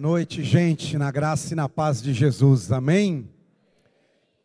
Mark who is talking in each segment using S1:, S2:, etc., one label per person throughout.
S1: Noite, gente, na graça e na paz de Jesus, amém?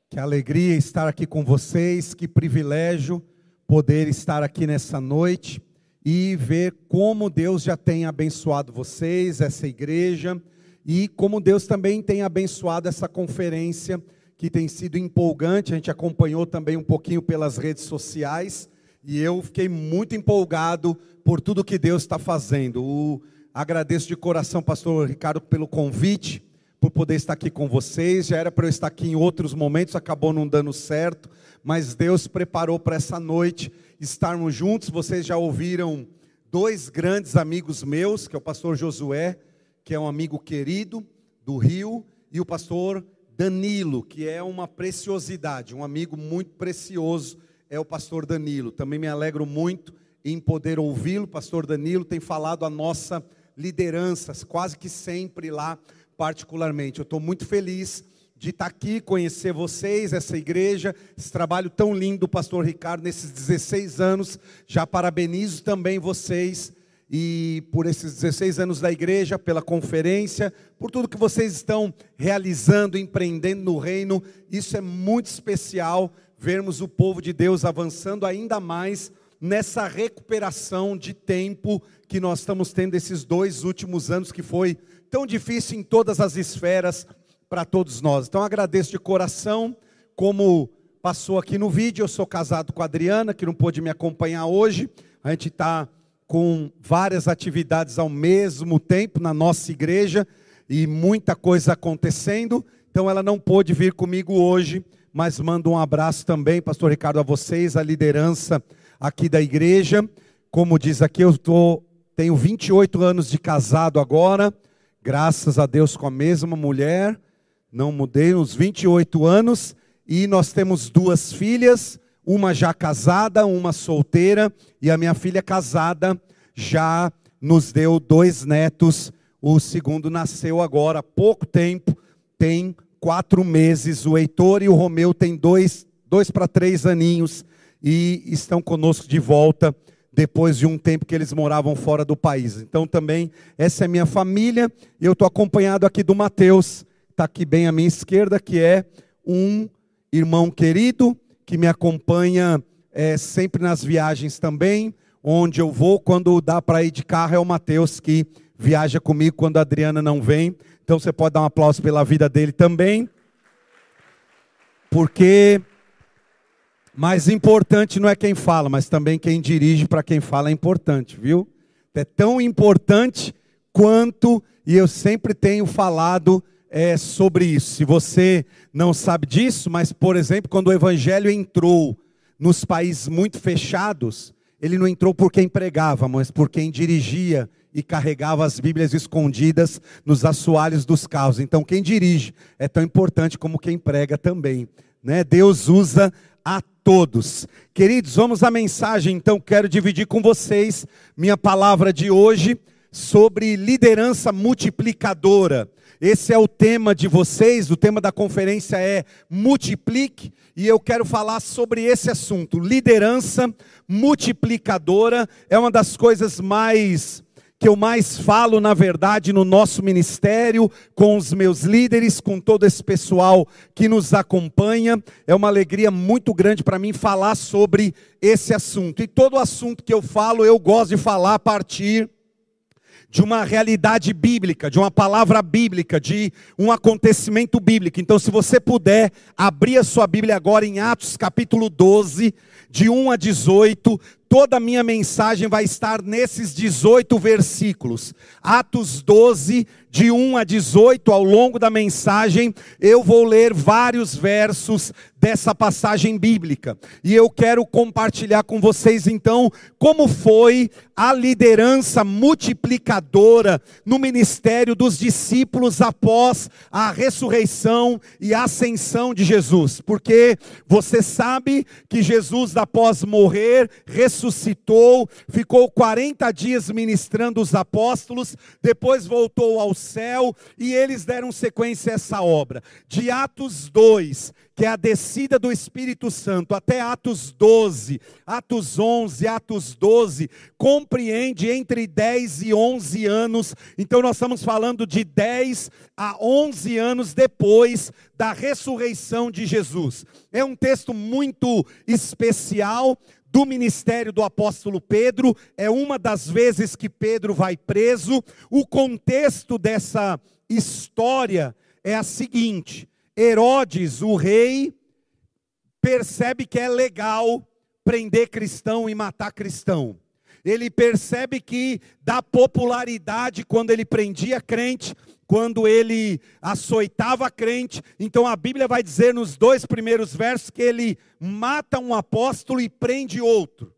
S1: Que alegria estar aqui com vocês, que privilégio poder estar aqui nessa noite e ver como Deus já tem abençoado vocês, essa igreja, e como Deus também tem abençoado essa conferência, que tem sido empolgante, a gente acompanhou também um pouquinho pelas redes sociais, e eu fiquei muito empolgado por tudo que Deus está fazendo. O, agradeço de coração, pastor Ricardo, pelo convite, por poder estar aqui com vocês. Já era para eu estar aqui em outros momentos, acabou não dando certo, mas Deus preparou para essa noite estarmos juntos. Vocês já ouviram dois grandes amigos meus, que é o pastor Josué, que é um amigo querido do Rio, e o pastor Danilo, que é uma preciosidade, um amigo muito precioso é o pastor Danilo. Também me alegro muito em poder ouvi-lo. Pastor Danilo tem falado a nossa liderança, quase que sempre lá, particularmente. Eu estou muito feliz de estar aqui, conhecer vocês, essa igreja, esse trabalho tão lindo do pastor Ricardo nesses 16 anos. Já parabenizo também vocês e por esses 16 anos da igreja, pela conferência, por tudo que vocês estão realizando, empreendendo no reino. Isso é muito especial vermos o povo de Deus avançando ainda mais nessa recuperação de tempo que nós estamos tendo esses dois últimos anos, que foi tão difícil em todas as esferas para todos nós. Então agradeço de coração, como passou aqui no vídeo, eu sou casado com a Adriana, que não pôde me acompanhar hoje. A gente está com várias atividades ao mesmo tempo na nossa igreja e muita coisa acontecendo. Então ela não pôde vir comigo hoje, mas mando um abraço também, pastor Ricardo, a vocês, a liderança aqui da igreja. Como diz aqui, eu tô, tenho 28 anos de casado agora, graças a Deus com a mesma mulher, não mudei uns 28 anos, e nós temos duas filhas, uma já casada, uma solteira, e a minha filha casada já nos deu dois netos, o segundo nasceu agora há pouco tempo, tem quatro meses. O Heitor e o Romeu têm dois, dois para três aninhos e estão conosco de volta depois de um tempo que eles moravam fora do país. Então também essa é minha família. Eu estou acompanhado aqui do Mateus, está aqui bem à minha esquerda, que é um irmão querido que me acompanha é, sempre nas viagens também. Onde eu vou, quando dá para ir de carro, é o Mateus que viaja comigo quando a Adriana não vem. Então você pode dar um aplauso pela vida dele também. Porque mais importante não é quem fala, mas também quem dirige para quem fala é importante, viu? É tão importante quanto, e eu sempre tenho falado é, sobre isso. Se você não sabe disso, mas, por exemplo, quando o evangelho entrou nos países muito fechados, ele não entrou por quem pregava, mas por quem dirigia e carregava as Bíblias escondidas nos assoalhos dos carros. Então, quem dirige é tão importante como quem prega também. Né? Deus usa a todos. Queridos, vamos à mensagem. Então, quero dividir com vocês minha palavra de hoje sobre liderança multiplicadora. Esse é o tema de vocês, o tema da conferência é Multiplique, e eu quero falar sobre esse assunto. Liderança multiplicadora é uma das coisas mais que eu mais falo, na verdade, no nosso ministério, com os meus líderes, com todo esse pessoal que nos acompanha. É uma alegria muito grande para mim falar sobre esse assunto. E todo assunto que eu falo, eu gosto de falar a partir de uma realidade bíblica, de uma palavra bíblica, de um acontecimento bíblico. Então, se você puder abrir a sua Bíblia agora em Atos capítulo 12, de 1 a 18, toda a minha mensagem vai estar nesses 18 versículos. Atos 12, de 1 a 18, ao longo da mensagem, eu vou ler vários versos dessa passagem bíblica. E eu quero compartilhar com vocês então como foi a liderança multiplicadora no ministério dos discípulos após a ressurreição e ascensão de Jesus. Porque você sabe que Jesus após morrer, ressuscitou, ficou 40 dias ministrando os apóstolos, depois voltou ao céu e eles deram sequência a essa obra. De Atos 2, que é a descida do Espírito Santo, até Atos 12, Atos 11, Atos 12, compreende entre 10 e 11 anos. Então nós estamos falando de 10 a 11 anos depois da ressurreição de Jesus. É um texto muito especial do ministério do apóstolo Pedro, é uma das vezes que Pedro vai preso. O contexto dessa história é a seguinte: Herodes, o rei, percebe que é legal prender cristão e matar cristão. Ele percebe que dá popularidade quando ele prendia crente, quando ele açoitava crente. Então a Bíblia vai dizer nos dois primeiros versos que ele mata um apóstolo e prende outro.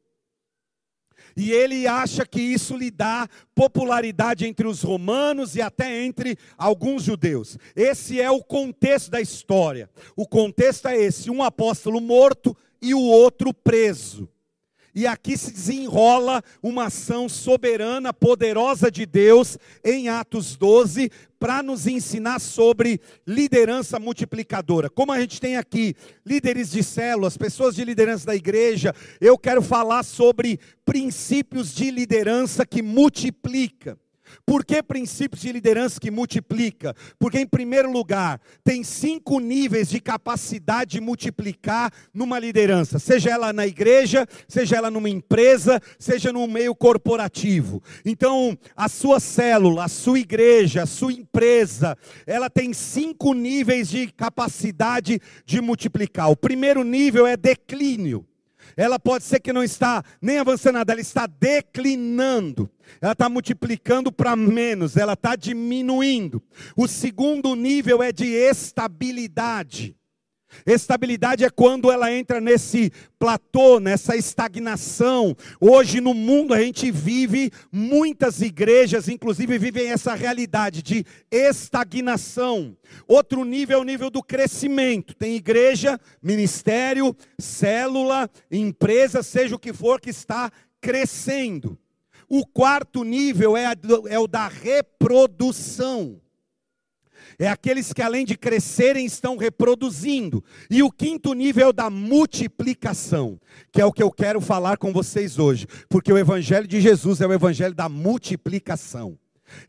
S1: E ele acha que isso lhe dá popularidade entre os romanos e até entre alguns judeus. Esse é o contexto da história. O contexto é esse: um apóstolo morto e o outro preso. E aqui se desenrola uma ação soberana, poderosa de Deus, em Atos 12, para nos ensinar sobre liderança multiplicadora. Como a gente tem aqui líderes de células, pessoas de liderança da igreja, eu quero falar sobre princípios de liderança que multiplica. Por que princípios de liderança que multiplica? Porque, em primeiro lugar, tem cinco níveis de capacidade de multiplicar numa liderança, seja ela na igreja, seja ela numa empresa, seja no meio corporativo. Então, a sua célula, a sua igreja, a sua empresa, ela tem cinco níveis de capacidade de multiplicar. O primeiro nível é declínio ela pode ser que não está nem avançando nada, ela está declinando, ela está multiplicando para menos, ela está diminuindo. O segundo nível é de estabilidade. Estabilidade é quando ela entra nesse platô, nessa estagnação. Hoje no mundo a gente vive, muitas igrejas, inclusive, vivem essa realidade de estagnação. Outro nível é o nível do crescimento. Tem igreja, ministério, célula, empresa, seja o que for, que está crescendo. O quarto nível é, é o da reprodução é aqueles que além de crescerem estão reproduzindo. E o quinto nível é da multiplicação, que é o que eu quero falar com vocês hoje, porque o evangelho de Jesus é o evangelho da multiplicação.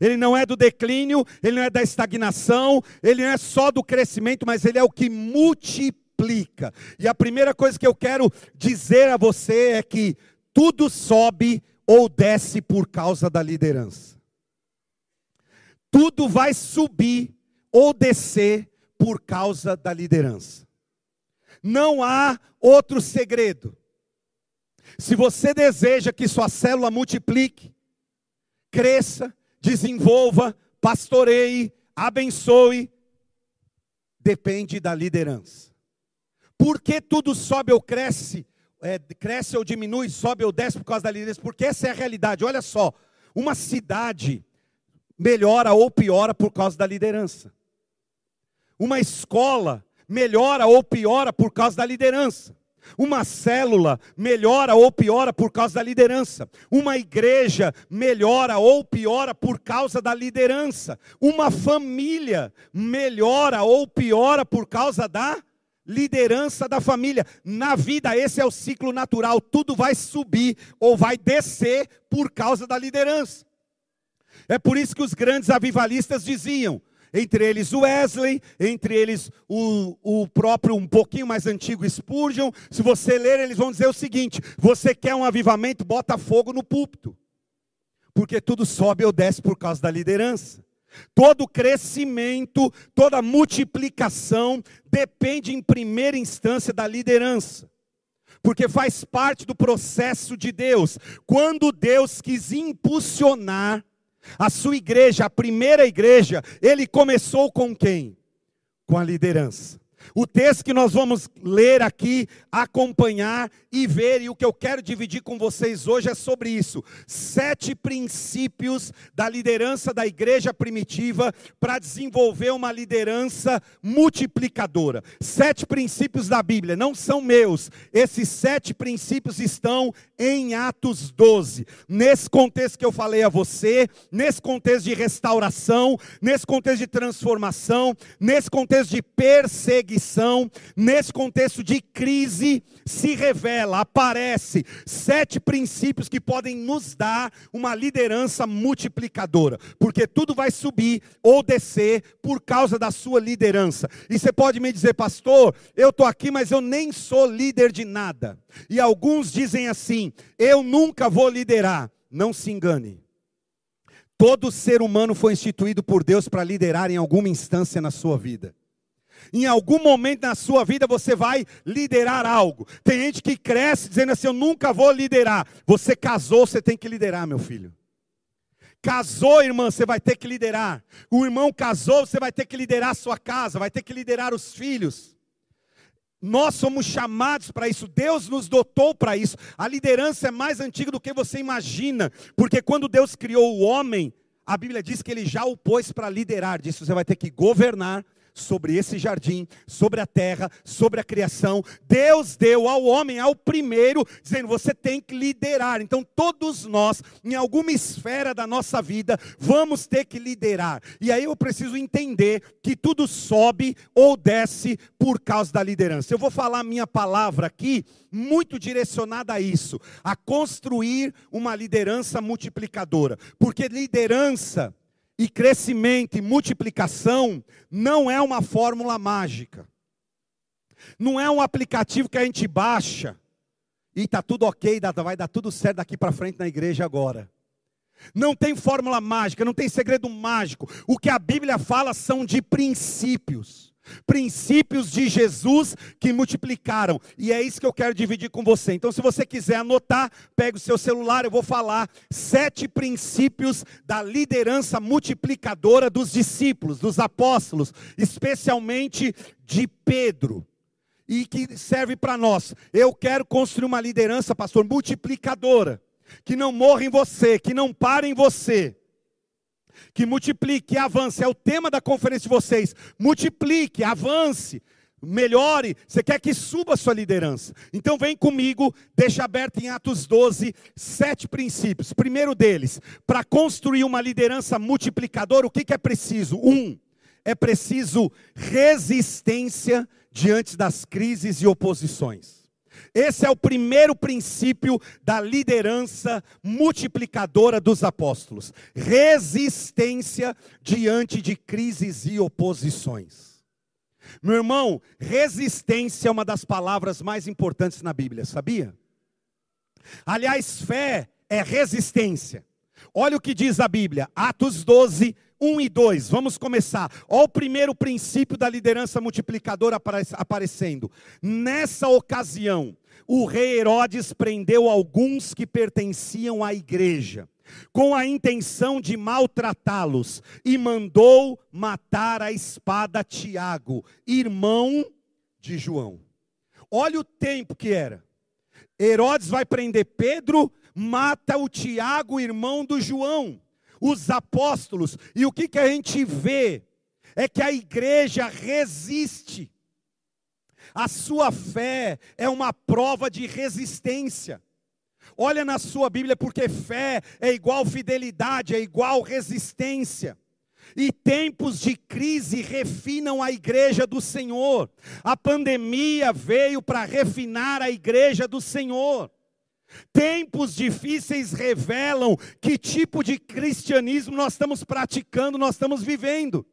S1: Ele não é do declínio, ele não é da estagnação, ele não é só do crescimento, mas ele é o que multiplica. E a primeira coisa que eu quero dizer a você é que tudo sobe ou desce por causa da liderança. Tudo vai subir ou descer por causa da liderança. Não há outro segredo. Se você deseja que sua célula multiplique, cresça, desenvolva, pastoreie, abençoe, depende da liderança. Por que tudo sobe ou cresce? É, cresce ou diminui, sobe ou desce por causa da liderança? Porque essa é a realidade. Olha só, uma cidade melhora ou piora por causa da liderança. Uma escola melhora ou piora por causa da liderança. Uma célula melhora ou piora por causa da liderança. Uma igreja melhora ou piora por causa da liderança. Uma família melhora ou piora por causa da liderança da família. Na vida, esse é o ciclo natural. Tudo vai subir ou vai descer por causa da liderança. É por isso que os grandes avivalistas diziam: entre eles Wesley, entre eles o, o próprio, um pouquinho mais antigo Spurgeon. Se você ler, eles vão dizer o seguinte: você quer um avivamento, bota fogo no púlpito, porque tudo sobe ou desce por causa da liderança. Todo crescimento, toda multiplicação depende em primeira instância da liderança porque faz parte do processo de Deus. Quando Deus quis impulsionar a sua igreja, a primeira igreja, ele começou com quem? Com a liderança. O texto que nós vamos ler aqui, acompanhar e ver, e o que eu quero dividir com vocês hoje é sobre isso: sete princípios da liderança da igreja primitiva para desenvolver uma liderança multiplicadora. Sete princípios da Bíblia, não são meus, esses sete princípios estão em Atos 12. Nesse contexto que eu falei a você, nesse contexto de restauração, nesse contexto de transformação, nesse contexto de perseguição, nesse contexto de crise, se revela, aparece sete princípios que podem nos dar uma liderança multiplicadora, porque tudo vai subir ou descer por causa da sua liderança. E você pode me dizer, pastor, eu estou aqui, mas eu nem sou líder de nada. E alguns dizem assim: eu nunca vou liderar. Não se engane. Todo ser humano foi instituído por Deus para liderar em alguma instância na sua vida. Em algum momento na sua vida você vai liderar algo. Tem gente que cresce dizendo assim: Eu nunca vou liderar. Você casou, você tem que liderar, meu filho. Casou, irmã, você vai ter que liderar. O irmão casou, você vai ter que liderar a sua casa, vai ter que liderar os filhos. Nós somos chamados para isso, Deus nos dotou para isso. A liderança é mais antiga do que você imagina, porque quando Deus criou o homem, a Bíblia diz que ele já o pôs para liderar, disse: você vai ter que governar, sobre esse jardim, sobre a terra, sobre a criação. Deus deu ao homem, ao primeiro, dizendo: você tem que liderar. Então, todos nós, em alguma esfera da nossa vida, vamos ter que liderar. E aí eu preciso entender que tudo sobe ou desce por causa da liderança. Eu vou falar minha palavra aqui muito direcionada a isso, a construir uma liderança multiplicadora, porque liderança e crescimento e multiplicação não é uma fórmula mágica. Não é um aplicativo que a gente baixa e está tudo ok, vai dar tudo certo daqui para frente na igreja agora. Não tem fórmula mágica, não tem segredo mágico. O que a Bíblia fala são de princípios princípios de Jesus que multiplicaram. E é isso que eu quero dividir com você. Então, se você quiser anotar, pega o seu celular, eu vou falar sete princípios da liderança multiplicadora dos discípulos, dos apóstolos, especialmente de Pedro. E que serve para nós. Eu quero construir uma liderança, pastor, multiplicadora. Que não morra em você, que não pare em você que multiplique, que avance. É o tema da conferência de vocês. Multiplique, avance, melhore. Você quer que suba a sua liderança. Então vem comigo, deixa aberto em Atos 12, sete princípios. Primeiro deles, para construir uma liderança multiplicadora, o que, que é preciso? Um, é preciso resistência diante das crises e oposições. Esse é o primeiro princípio da liderança multiplicadora dos apóstolos: resistência diante de crises e oposições. Meu irmão, resistência é uma das palavras mais importantes na Bíblia, sabia? Aliás, fé é resistência. Olha o que diz a Bíblia, Atos 12, 1 e 2. Vamos começar. Olha o primeiro princípio da liderança multiplicadora aparecendo. Nessa ocasião, o rei Herodes prendeu alguns que pertenciam à igreja, com a intenção de maltratá-los, e mandou matar a espada Tiago, irmão de João. Olha o tempo que era. Herodes vai prender Pedro, mata o Tiago, irmão do João, os apóstolos, e o que, que a gente vê? É que a igreja resiste. A sua fé é uma prova de resistência. Olha na sua Bíblia, porque fé é igual fidelidade, é igual resistência. E tempos de crise refinam a igreja do Senhor. A pandemia veio para refinar a igreja do Senhor. Tempos difíceis revelam que tipo de cristianismo nós estamos praticando, nós estamos vivendo.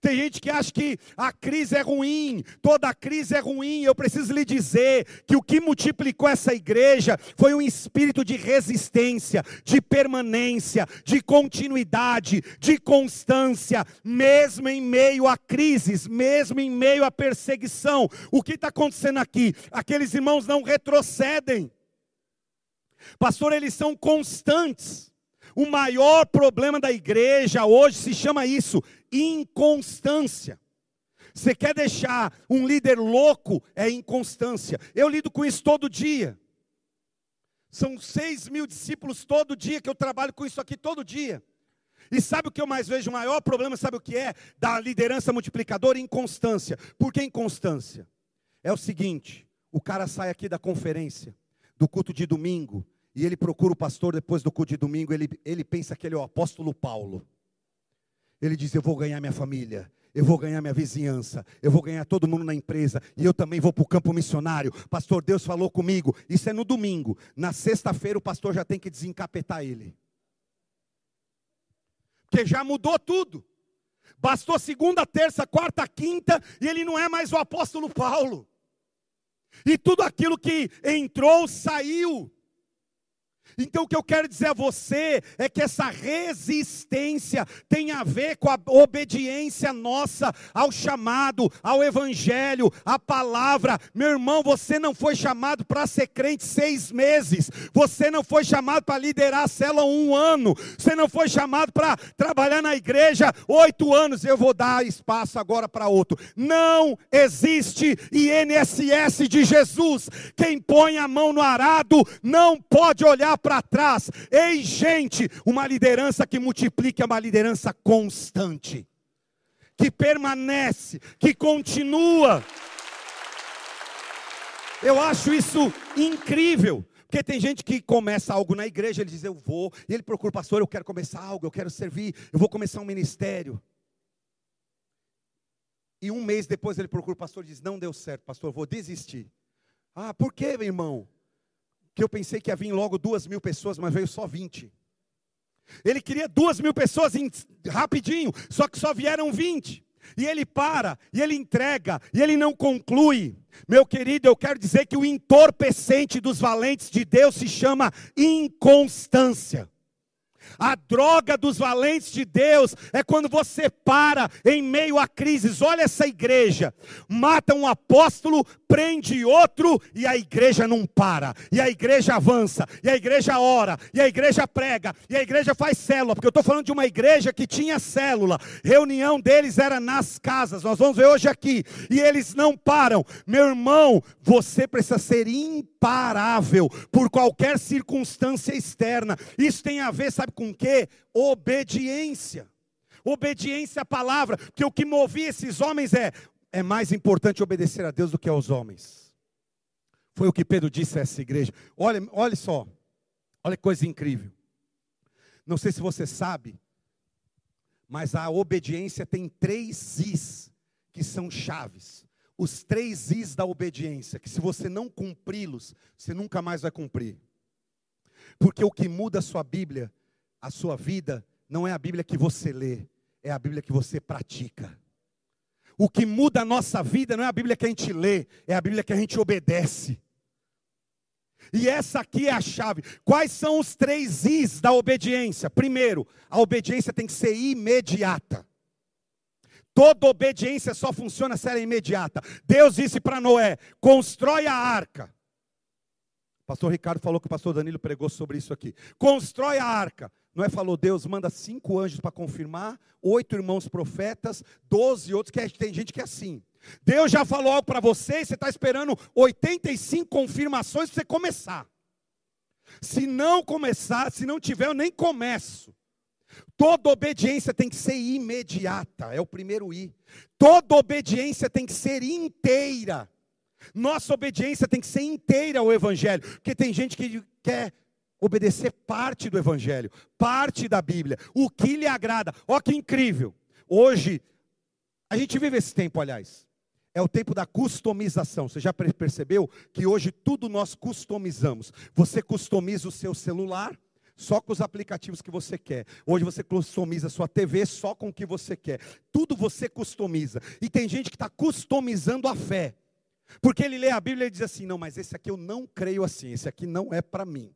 S1: Tem gente que acha que a crise é ruim, toda crise é ruim. Eu preciso lhe dizer que o que multiplicou essa igreja foi um espírito de resistência, de permanência, de continuidade, de constância, mesmo em meio a crises, mesmo em meio à perseguição. O que está acontecendo aqui? Aqueles irmãos não retrocedem, pastor, eles são constantes. O maior problema da igreja hoje se chama isso, inconstância. Você quer deixar um líder louco? É inconstância. Eu lido com isso todo dia. São seis mil discípulos todo dia que eu trabalho com isso aqui todo dia. E sabe o que eu mais vejo? O maior problema, sabe o que é? Da liderança multiplicadora? Inconstância. Por que inconstância? É o seguinte: o cara sai aqui da conferência, do culto de domingo, e ele procura o pastor depois do culto de domingo, ele, ele pensa que ele é o apóstolo Paulo. Ele diz: Eu vou ganhar minha família, eu vou ganhar minha vizinhança, eu vou ganhar todo mundo na empresa, e eu também vou para o campo missionário. Pastor, Deus falou comigo. Isso é no domingo. Na sexta-feira o pastor já tem que desencapetar ele. Porque já mudou tudo. Bastou segunda, terça, quarta, quinta, e ele não é mais o apóstolo Paulo. E tudo aquilo que entrou, saiu. Então o que eu quero dizer a você é que essa resistência tem a ver com a obediência nossa ao chamado, ao evangelho, à palavra. Meu irmão, você não foi chamado para ser crente seis meses, você não foi chamado para liderar a célula um ano, você não foi chamado para trabalhar na igreja oito anos. Eu vou dar espaço agora para outro. Não existe INSS de Jesus. Quem põe a mão no arado não pode olhar para trás. Ei, gente, uma liderança que multiplica é uma liderança constante, que permanece, que continua. Eu acho isso incrível. Porque tem gente que começa algo na igreja, ele diz, eu vou, e ele procura pastor, eu quero começar algo, eu quero servir, eu vou começar um ministério. E um mês depois ele procura o pastor e diz, não deu certo, pastor, eu vou desistir. Ah, por quê, irmão? Que eu pensei que ia vir logo duas mil pessoas, mas veio só vinte. Ele queria duas mil pessoas em, rapidinho, só que só vieram vinte. E ele para, e ele entrega, e ele não conclui. Meu querido, eu quero dizer que o entorpecente dos valentes de Deus se chama inconstância. A droga dos valentes de Deus é quando você para em meio a crises. Olha essa igreja: mata um apóstolo, prende outro e a igreja não para. E a igreja avança, e a igreja ora, e a igreja prega, e a igreja faz célula. Porque eu estou falando de uma igreja que tinha célula. Reunião deles era nas casas. Nós vamos ver hoje aqui. E eles não param. Meu irmão, você precisa ser imparável por qualquer circunstância externa. Isso tem a ver, sabe com o quê? Obediência. Obediência à palavra, porque o que movia esses homens é: é mais importante obedecer a Deus do que aos homens. Foi o que Pedro disse a essa igreja. Olha, olha só, olha que coisa incrível. Não sei se você sabe, mas a obediência tem três is que são chaves os três is da obediência, que se você não cumpri-los, você nunca mais vai cumprir. Porque o que muda a sua Bíblia, a sua vida, não é a Bíblia que você lê, é a Bíblia que você pratica. O que muda a nossa vida não é a Bíblia que a gente lê, é a Bíblia que a gente obedece. E essa aqui é a chave. Quais são os três is da obediência? Primeiro, a obediência tem que ser imediata. Toda obediência só funciona se ela é imediata. Deus disse para Noé: constrói a arca. Pastor Ricardo falou que o pastor Danilo pregou sobre isso aqui. Constrói a arca. Noé falou: Deus manda cinco anjos para confirmar, oito irmãos profetas, doze outros, que é, tem gente que é assim. Deus já falou algo para você e você está esperando 85 confirmações para você começar. Se não começar, se não tiver, eu nem começo. Toda obediência tem que ser imediata, é o primeiro I. Toda obediência tem que ser inteira. Nossa obediência tem que ser inteira ao Evangelho, porque tem gente que quer obedecer parte do Evangelho, parte da Bíblia, o que lhe agrada. Ó que incrível! Hoje, a gente vive esse tempo, aliás, é o tempo da customização. Você já percebeu que hoje tudo nós customizamos? Você customiza o seu celular, só com os aplicativos que você quer. Hoje você customiza a sua TV só com o que você quer. Tudo você customiza. E tem gente que está customizando a fé. Porque ele lê a Bíblia e diz assim: não, mas esse aqui eu não creio assim, esse aqui não é para mim.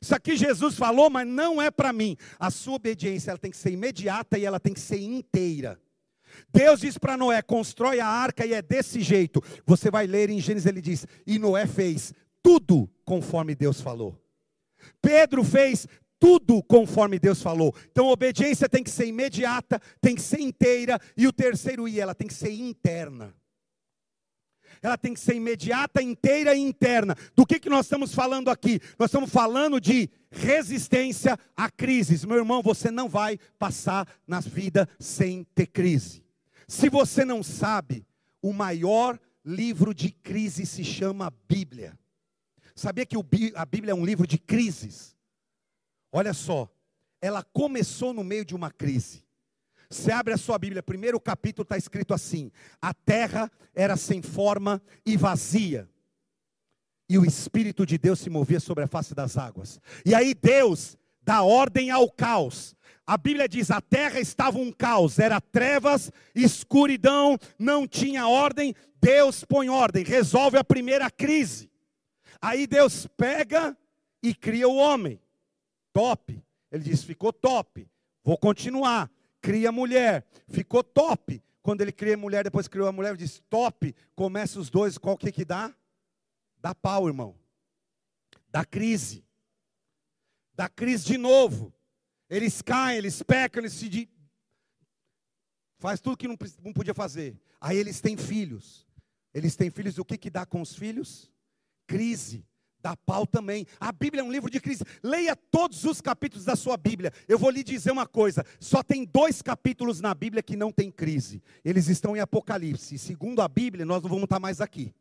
S1: Isso aqui Jesus falou, mas não é para mim. A sua obediência ela tem que ser imediata e ela tem que ser inteira. Deus diz para Noé: constrói a arca e é desse jeito. Você vai ler em Gênesis, ele diz: e Noé fez tudo conforme Deus falou. Pedro fez tudo conforme Deus falou. Então, obediência tem que ser imediata, tem que ser inteira, e o terceiro I, ela tem que ser interna. Ela tem que ser imediata, inteira e interna. Do que, que nós estamos falando aqui? Nós estamos falando de resistência a crises. Meu irmão, você não vai passar na vida sem ter crise. Se você não sabe, o maior livro de crise se chama Bíblia. Sabia que a Bíblia é um livro de crises? Olha só, ela começou no meio de uma crise. Você abre a sua Bíblia, primeiro capítulo está escrito assim: a terra era sem forma e vazia, e o Espírito de Deus se movia sobre a face das águas. E aí Deus dá ordem ao caos. A Bíblia diz: a terra estava um caos, era trevas, escuridão, não tinha ordem. Deus põe ordem, resolve a primeira crise. Aí Deus pega e cria o homem. Top. Ele diz: ficou top. Vou continuar cria mulher, ficou top. Quando ele cria mulher, depois criou a mulher, ele diz top, começa os dois, qual que que dá? Dá pau, irmão. Dá crise. Dá crise de novo. Eles caem, eles pecam, eles se faz tudo que não, não podia fazer. Aí eles têm filhos. Eles têm filhos, o que que dá com os filhos? Crise dá pau também. A Bíblia é um livro de crise. Leia todos os capítulos da sua Bíblia. Eu vou lhe dizer uma coisa: só tem dois capítulos na Bíblia que não tem crise. Eles estão em Apocalipse. Segundo a Bíblia, nós não vamos estar mais aqui.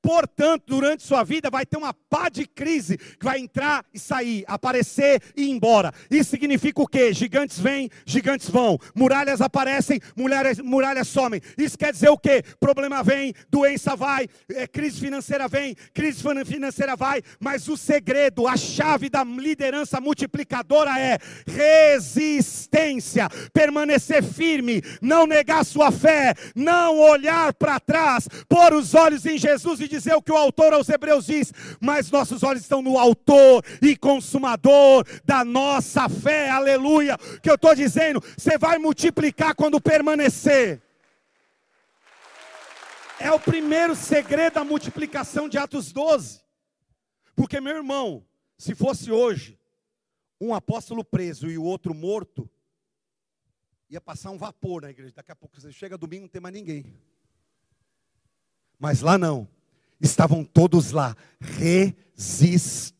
S1: Portanto, durante sua vida vai ter uma pá de crise que vai entrar e sair, aparecer e ir embora. Isso significa o quê? Gigantes vêm, gigantes vão. Muralhas aparecem, muralhas, muralhas somem. Isso quer dizer o quê? Problema vem, doença vai, é, crise financeira vem, crise financeira vai. Mas o segredo, a chave da liderança multiplicadora é resistência. Permanecer firme, não negar sua fé, não olhar para trás, pôr os olhos em Jesus E dizer o que o autor aos Hebreus diz, mas nossos olhos estão no autor e consumador da nossa fé, aleluia. Que eu estou dizendo, você vai multiplicar quando permanecer. É o primeiro segredo da multiplicação de Atos 12. Porque, meu irmão, se fosse hoje, um apóstolo preso e o outro morto, ia passar um vapor na igreja. Daqui a pouco você chega domingo não tem mais ninguém. Mas lá não estavam todos lá resistindo.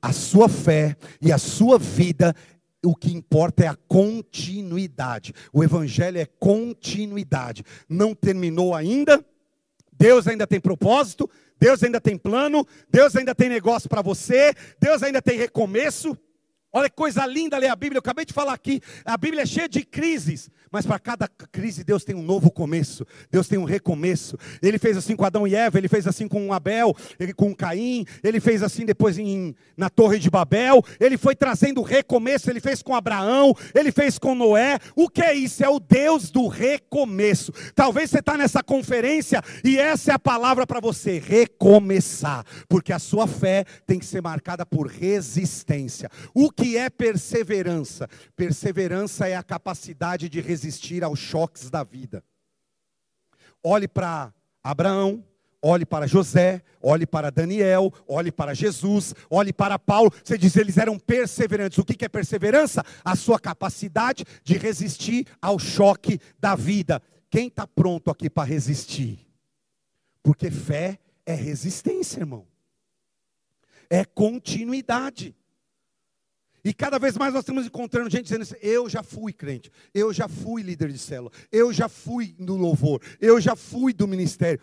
S1: A sua fé e a sua vida, o que importa é a continuidade. O evangelho é continuidade. Não terminou ainda. Deus ainda tem propósito, Deus ainda tem plano, Deus ainda tem negócio para você, Deus ainda tem recomeço. Olha que coisa linda ler a Bíblia. Eu acabei de falar aqui. A Bíblia é cheia de crises. Mas para cada crise, Deus tem um novo começo. Deus tem um recomeço. Ele fez assim com Adão e Eva. Ele fez assim com Abel. Ele com Caim. Ele fez assim depois em, na Torre de Babel. Ele foi trazendo recomeço. Ele fez com Abraão. Ele fez com Noé. O que é isso? É o Deus do recomeço. Talvez você está nessa conferência e essa é a palavra para você: recomeçar. Porque a sua fé tem que ser marcada por resistência. O que é perseverança? Perseverança é a capacidade de resistir aos choques da vida. Olhe para Abraão, olhe para José, olhe para Daniel, olhe para Jesus, olhe para Paulo. Você diz, eles eram perseverantes. O que é perseverança? A sua capacidade de resistir ao choque da vida. Quem está pronto aqui para resistir? Porque fé é resistência, irmão. É continuidade. E cada vez mais nós estamos encontrando gente dizendo assim: eu já fui crente, eu já fui líder de célula, eu já fui no louvor, eu já fui do ministério.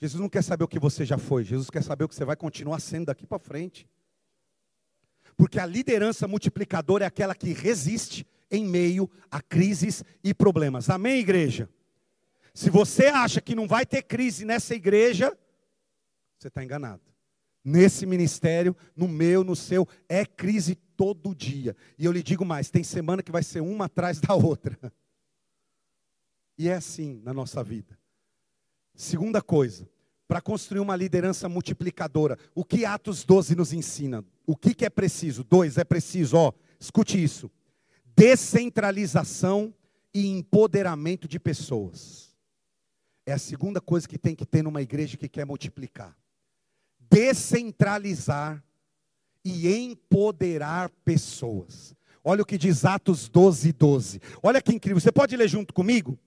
S1: Jesus não quer saber o que você já foi, Jesus quer saber o que você vai continuar sendo daqui para frente. Porque a liderança multiplicadora é aquela que resiste em meio a crises e problemas. Amém, igreja? Se você acha que não vai ter crise nessa igreja, você está enganado. Nesse ministério, no meu, no seu, é crise todo dia. E eu lhe digo mais: tem semana que vai ser uma atrás da outra. E é assim na nossa vida. Segunda coisa, para construir uma liderança multiplicadora, o que Atos 12 nos ensina? O que, que é preciso? Dois, é preciso, ó, escute isso: descentralização e empoderamento de pessoas. É a segunda coisa que tem que ter numa igreja que quer multiplicar. Descentralizar e empoderar pessoas. Olha o que diz Atos 12, 12. Olha que incrível. Você pode ler junto comigo?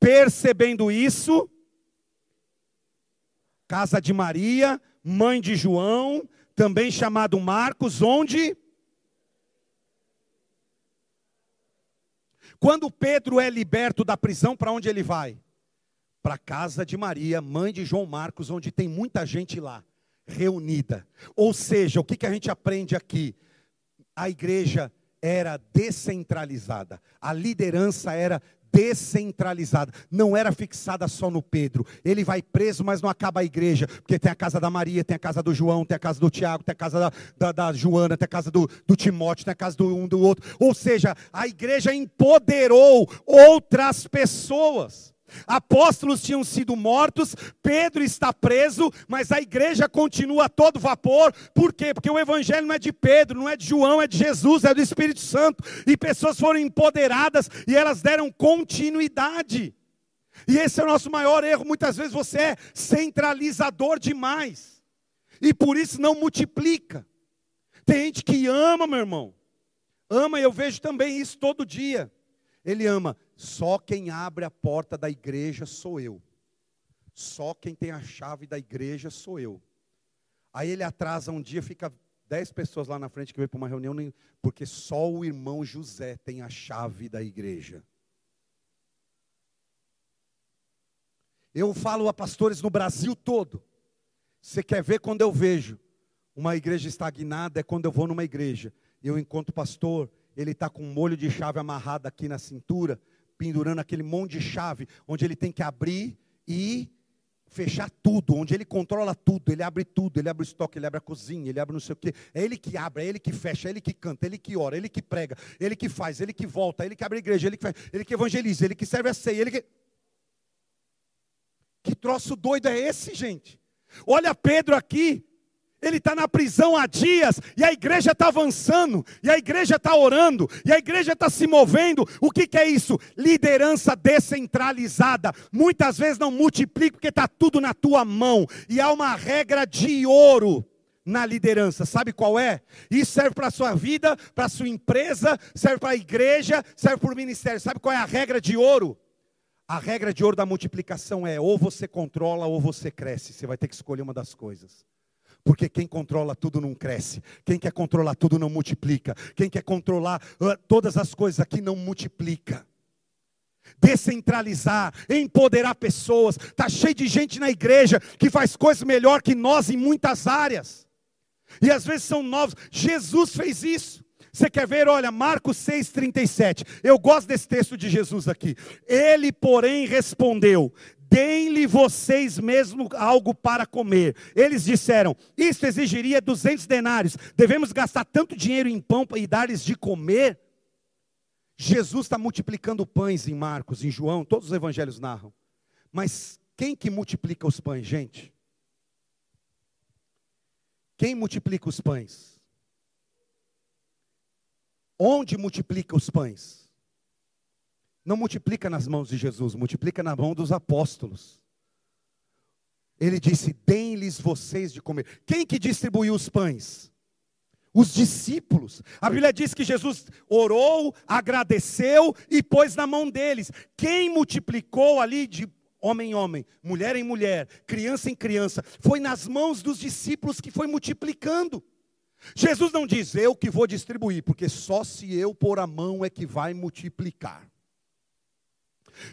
S1: Percebendo isso, casa de Maria, mãe de João, também chamado Marcos, onde Quando Pedro é liberto da prisão, para onde ele vai? Para a casa de Maria, mãe de João Marcos, onde tem muita gente lá, reunida. Ou seja, o que, que a gente aprende aqui? A igreja era descentralizada, a liderança era descentralizada, não era fixada só no Pedro. Ele vai preso, mas não acaba a igreja, porque tem a casa da Maria, tem a casa do João, tem a casa do Tiago, tem a casa da, da, da Joana, tem a casa do, do Timóteo, tem a casa do um do outro. Ou seja, a igreja empoderou outras pessoas. Apóstolos tinham sido mortos, Pedro está preso, mas a igreja continua a todo vapor. Por quê? Porque o evangelho não é de Pedro, não é de João, é de Jesus, é do Espírito Santo. E pessoas foram empoderadas e elas deram continuidade. E esse é o nosso maior erro. Muitas vezes você é centralizador demais. E por isso não multiplica. Tem gente que ama, meu irmão. Ama, e eu vejo também isso todo dia. Ele ama só quem abre a porta da igreja sou eu. Só quem tem a chave da igreja sou eu. Aí ele atrasa um dia, fica dez pessoas lá na frente que veio para uma reunião, porque só o irmão José tem a chave da igreja. Eu falo a pastores no Brasil todo. Você quer ver quando eu vejo uma igreja estagnada? É quando eu vou numa igreja. Eu encontro o pastor, ele está com um molho de chave amarrado aqui na cintura, pendurando aquele monte de chave, onde ele tem que abrir e fechar tudo, onde ele controla tudo, ele abre tudo, ele abre o estoque, ele abre a cozinha, ele abre não sei o quê. É ele que abre, é ele que fecha, é ele que canta, é ele que ora, é ele que prega, é ele que faz, é ele que volta, é ele que abre a igreja, é ele que faz, ele que evangeliza, ele que serve a ceia, ele que. Que troço doido é esse, gente? Olha Pedro aqui, ele está na prisão há dias, e a igreja está avançando, e a igreja está orando, e a igreja está se movendo. O que, que, é isso? Liderança descentralizada. Muitas vezes não multiplica, porque está tudo na tua mão, e há uma regra de ouro na liderança. Sabe qual é? Isso serve para a sua vida, para a sua empresa, serve para a igreja, serve para o ministério. Sabe qual é a regra de ouro? A regra de ouro da multiplicação é ou você controla ou você cresce. Você vai ter que escolher uma das coisas. Porque quem controla tudo não cresce, quem quer controlar tudo não multiplica, quem quer controlar uh, todas as coisas aqui não multiplica. Descentralizar, empoderar pessoas. Está cheio de gente na igreja que faz coisas melhor que nós em muitas áreas. E às vezes são novos. Jesus fez isso. Você quer ver? Olha, Marcos 6,37. Eu gosto desse texto de Jesus aqui. Ele, porém, respondeu: deem-lhe vocês mesmo algo para comer. Eles disseram: Isso exigiria 200 denários. Devemos gastar tanto dinheiro em pão e dar-lhes de comer? Jesus está multiplicando pães em Marcos, em João, todos os evangelhos narram. Mas quem que multiplica os pães, gente? Quem multiplica os pães? Onde multiplica os pães? Não multiplica nas mãos de Jesus, multiplica na mão dos apóstolos. Ele disse: Deem-lhes vocês de comer. Quem que distribuiu os pães? Os discípulos. A Bíblia diz que Jesus orou, agradeceu e pôs na mão deles. Quem multiplicou ali de homem em homem, mulher em mulher, criança em criança, foi nas mãos dos discípulos que foi multiplicando. Jesus não diz eu que vou distribuir, porque só se eu pôr a mão é que vai multiplicar.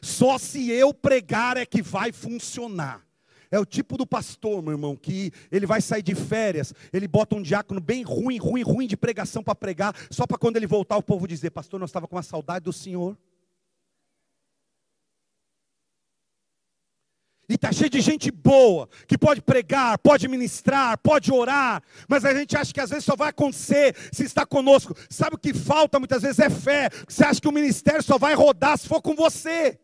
S1: Só se eu pregar é que vai funcionar. É o tipo do pastor, meu irmão, que ele vai sair de férias, ele bota um diácono bem ruim, ruim, ruim de pregação para pregar, só para quando ele voltar o povo dizer: Pastor, nós estava com uma saudade do Senhor. E está cheio de gente boa, que pode pregar, pode ministrar, pode orar, mas a gente acha que às vezes só vai acontecer se está conosco. Sabe o que falta muitas vezes é fé. Você acha que o ministério só vai rodar se for com você.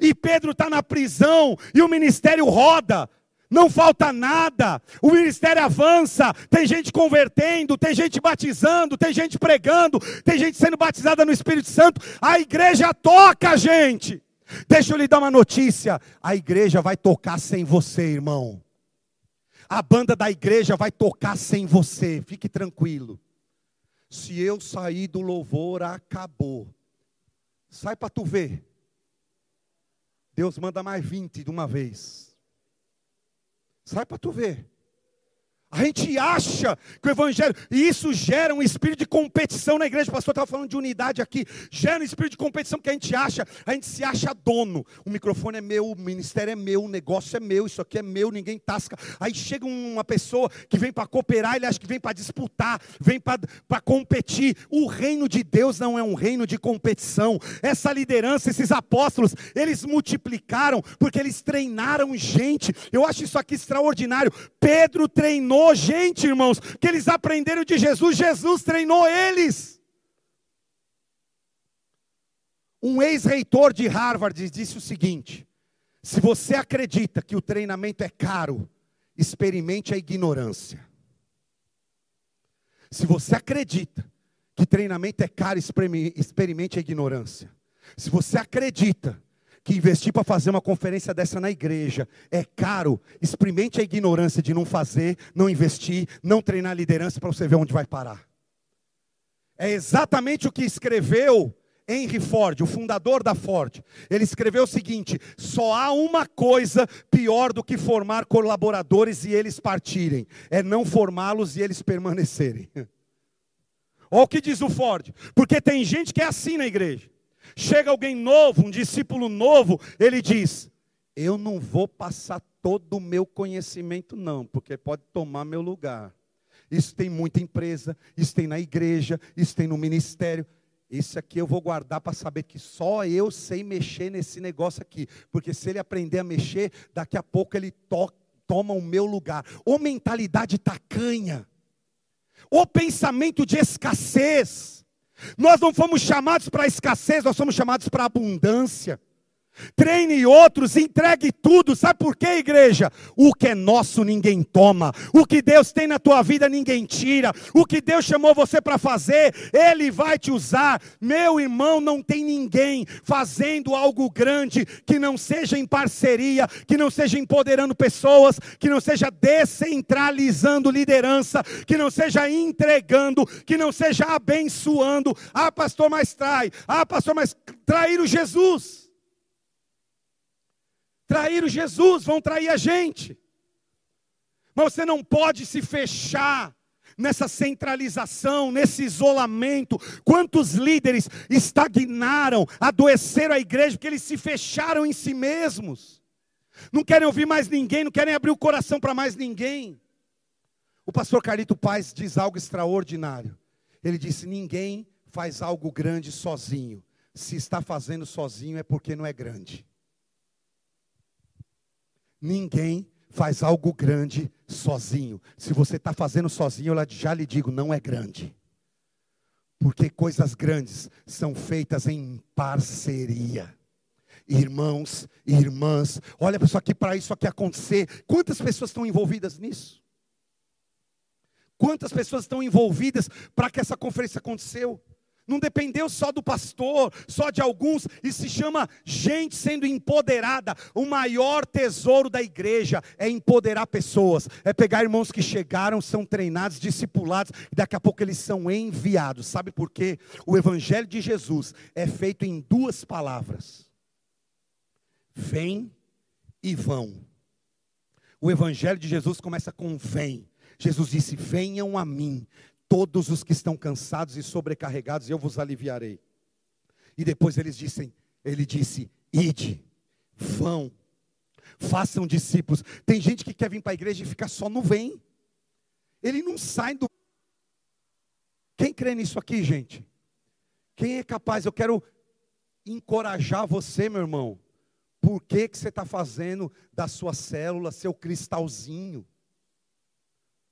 S1: E Pedro está na prisão e o ministério roda. Não falta nada, o ministério avança, tem gente convertendo, tem gente batizando, tem gente pregando, tem gente sendo batizada no Espírito Santo, a igreja toca, gente. Deixa eu lhe dar uma notícia: a igreja vai tocar sem você, irmão. A banda da igreja vai tocar sem você, fique tranquilo. Se eu sair do louvor, acabou. Sai para tu ver. Deus manda mais 20 de uma vez. Sai para tu ver. A gente acha que o Evangelho, e isso gera um espírito de competição na igreja. O pastor estava falando de unidade aqui. Gera um espírito de competição que a gente acha, a gente se acha dono. O microfone é meu, o ministério é meu, o negócio é meu, isso aqui é meu, ninguém tasca. Aí chega uma pessoa que vem para cooperar, ele acha que vem para disputar, vem para competir. O reino de Deus não é um reino de competição. Essa liderança, esses apóstolos, eles multiplicaram porque eles treinaram gente. Eu acho isso aqui extraordinário. Pedro treinou treinou gente, irmãos, que eles aprenderam de Jesus, Jesus treinou eles. Um ex-reitor de Harvard disse o seguinte: se você acredita que o treinamento é caro, experimente a ignorância. Se você acredita que treinamento é caro, experimente a ignorância. Se você acredita que investir para fazer uma conferência dessa na igreja é caro, experimente a ignorância de não fazer, não investir, não treinar liderança para você ver onde vai parar. É exatamente o que escreveu Henry Ford, o fundador da Ford. Ele escreveu o seguinte: só há uma coisa pior do que formar colaboradores e eles partirem, é não formá-los e eles permanecerem. Olha o que diz o Ford, porque tem gente que é assim na igreja. Chega alguém novo, um discípulo novo, ele diz: Eu não vou passar todo o meu conhecimento, não, porque pode tomar meu lugar. Isso tem muita empresa, isso tem na igreja, isso tem no ministério. Esse aqui eu vou guardar para saber que só eu sei mexer nesse negócio aqui. Porque se ele aprender a mexer, daqui a pouco ele to toma o meu lugar. Ou mentalidade tacanha, ou pensamento de escassez. Nós não fomos chamados para escassez, nós somos chamados para abundância. Treine outros, entregue tudo. Sabe por quê, igreja? O que é nosso ninguém toma. O que Deus tem na tua vida ninguém tira. O que Deus chamou você para fazer, Ele vai te usar. Meu irmão, não tem ninguém fazendo algo grande que não seja em parceria, que não seja empoderando pessoas, que não seja descentralizando liderança, que não seja entregando, que não seja abençoando. Ah, pastor, mas trai. Ah, pastor, mas traíram Jesus. Traíram Jesus, vão trair a gente. Mas você não pode se fechar nessa centralização, nesse isolamento. Quantos líderes estagnaram, adoeceram a igreja porque eles se fecharam em si mesmos. Não querem ouvir mais ninguém, não querem abrir o coração para mais ninguém. O pastor Carlito Paz diz algo extraordinário. Ele disse: Ninguém faz algo grande sozinho. Se está fazendo sozinho é porque não é grande. Ninguém faz algo grande sozinho. Se você está fazendo sozinho, eu já lhe digo, não é grande. Porque coisas grandes são feitas em parceria. Irmãos e irmãs, olha isso aqui, para isso aqui acontecer. Quantas pessoas estão envolvidas nisso? Quantas pessoas estão envolvidas para que essa conferência aconteceu? Não dependeu só do pastor, só de alguns, e se chama gente sendo empoderada. O maior tesouro da igreja é empoderar pessoas, é pegar irmãos que chegaram, são treinados, discipulados, e daqui a pouco eles são enviados. Sabe por quê? O evangelho de Jesus é feito em duas palavras: vem e vão. O evangelho de Jesus começa com vem. Jesus disse: Venham a mim, todos os que estão cansados e sobrecarregados, eu vos aliviarei. E depois eles dizem, ele disse: ide, vão, façam discípulos. Tem gente que quer vir para a igreja e ficar só no vem. Ele não sai do. Quem crê nisso aqui, gente? Quem é capaz? Eu quero encorajar você, meu irmão. Por que, que você está fazendo da sua célula seu cristalzinho?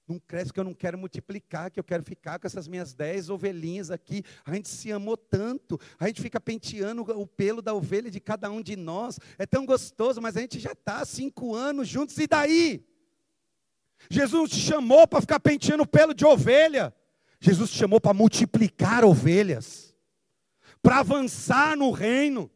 S1: Não cresce que eu não quero multiplicar, que eu quero ficar com essas minhas dez ovelhinhas aqui. A gente se amou tanto, a gente fica penteando o pelo da ovelha de cada um de nós. É tão gostoso, mas a gente já está cinco anos juntos, e daí? Jesus te chamou para ficar penteando o pelo de ovelha. Jesus te chamou para multiplicar ovelhas, para avançar no reino,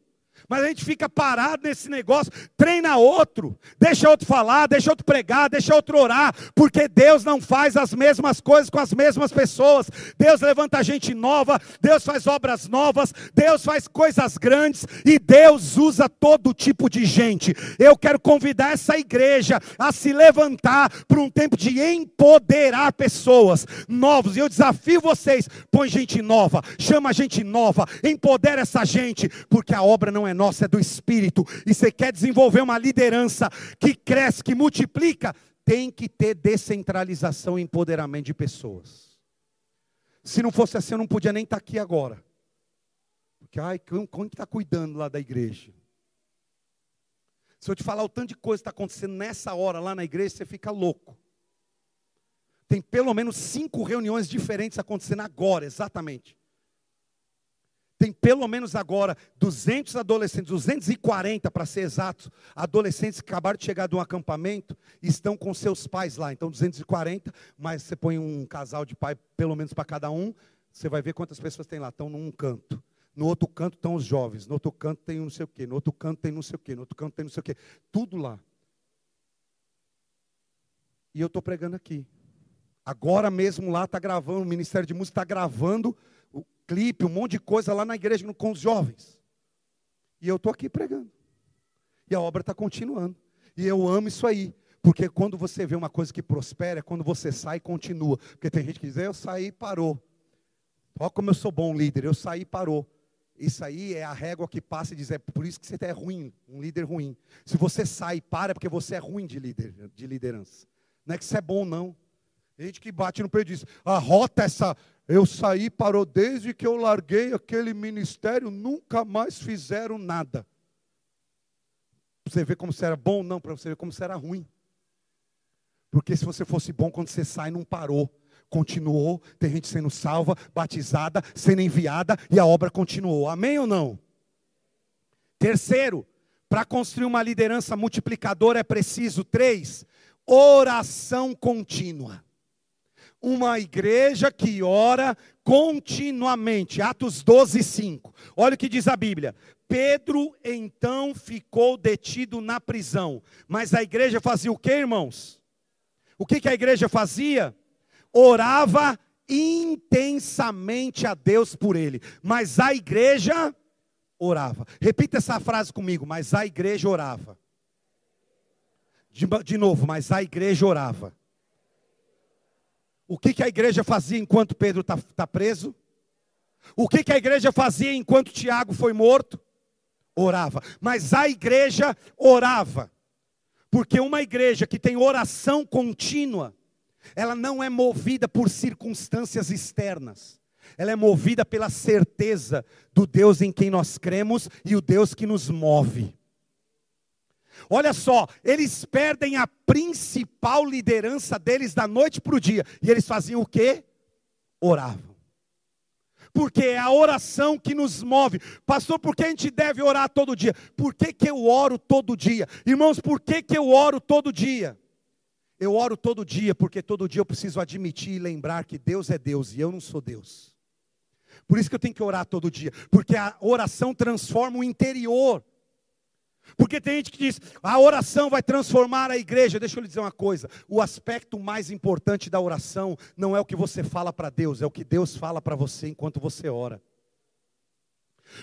S1: Mas a gente fica parado nesse negócio, treina outro, deixa outro falar, deixa outro pregar, deixa outro orar, porque Deus não faz as mesmas coisas com as mesmas pessoas. Deus levanta gente nova, Deus faz obras novas, Deus faz coisas grandes e Deus usa todo tipo de gente. Eu quero convidar essa igreja a se levantar para um tempo de empoderar pessoas novos. E eu desafio vocês, põe gente nova, chama gente nova, empodera essa gente, porque a obra não é nossa, é do Espírito. E você quer desenvolver uma liderança que cresce, que multiplica, tem que ter descentralização e empoderamento de pessoas. Se não fosse assim, eu não podia nem estar aqui agora. Porque, ai, quem está cuidando lá da igreja? Se eu te falar o tanto de coisa que está acontecendo nessa hora lá na igreja, você fica louco. Tem pelo menos cinco reuniões diferentes acontecendo agora, exatamente. Tem pelo menos agora 200 adolescentes, 240 para ser exatos, adolescentes que acabaram de chegar de um acampamento e estão com seus pais lá. Então 240, mas você põe um casal de pai pelo menos para cada um, você vai ver quantas pessoas tem lá, estão num canto. No outro canto estão os jovens, no outro canto tem não sei o quê, no outro canto tem não sei o quê, no outro canto tem não sei o quê. Tudo lá. E eu estou pregando aqui. Agora mesmo lá está gravando, o Ministério de Música está gravando o clipe, um monte de coisa lá na igreja com os jovens. E eu estou aqui pregando. E a obra está continuando. E eu amo isso aí. Porque quando você vê uma coisa que prospera, é quando você sai e continua. Porque tem gente que diz, eu saí e parou. Olha como eu sou bom líder, eu saí e parou. Isso aí é a régua que passa e diz, é por isso que você é ruim, um líder ruim. Se você sai e para, é porque você é ruim de, líder, de liderança. Não é que você é bom, não. Tem gente que bate no peito e diz, a rota essa, eu saí parou desde que eu larguei aquele ministério, nunca mais fizeram nada. Você ver como você era bom, não, para você ver como você era ruim. Porque se você fosse bom, quando você sai, não parou continuou, tem gente sendo salva, batizada, sendo enviada e a obra continuou. Amém ou não? Terceiro, para construir uma liderança multiplicadora é preciso, três, oração contínua. Uma igreja que ora continuamente. Atos 12, 5. Olha o que diz a Bíblia. Pedro então ficou detido na prisão. Mas a igreja fazia o que, irmãos? O que, que a igreja fazia? orava intensamente a Deus por ele, mas a igreja orava. Repita essa frase comigo, mas a igreja orava. De, de novo, mas a igreja orava. O que, que a igreja fazia enquanto Pedro está tá preso? O que, que a igreja fazia enquanto Tiago foi morto? Orava. Mas a igreja orava. Porque uma igreja que tem oração contínua, ela não é movida por circunstâncias externas. Ela é movida pela certeza do Deus em quem nós cremos e o Deus que nos move. Olha só, eles perdem a principal liderança deles da noite para o dia. E eles faziam o quê? Oravam. Porque é a oração que nos move. Pastor, por que a gente deve orar todo dia? Por que, que eu oro todo dia? Irmãos, por que, que eu oro todo dia? Eu oro todo dia, porque todo dia eu preciso admitir e lembrar que Deus é Deus e eu não sou Deus. Por isso que eu tenho que orar todo dia, porque a oração transforma o interior. Porque tem gente que diz, a oração vai transformar a igreja. Deixa eu lhe dizer uma coisa: o aspecto mais importante da oração não é o que você fala para Deus, é o que Deus fala para você enquanto você ora.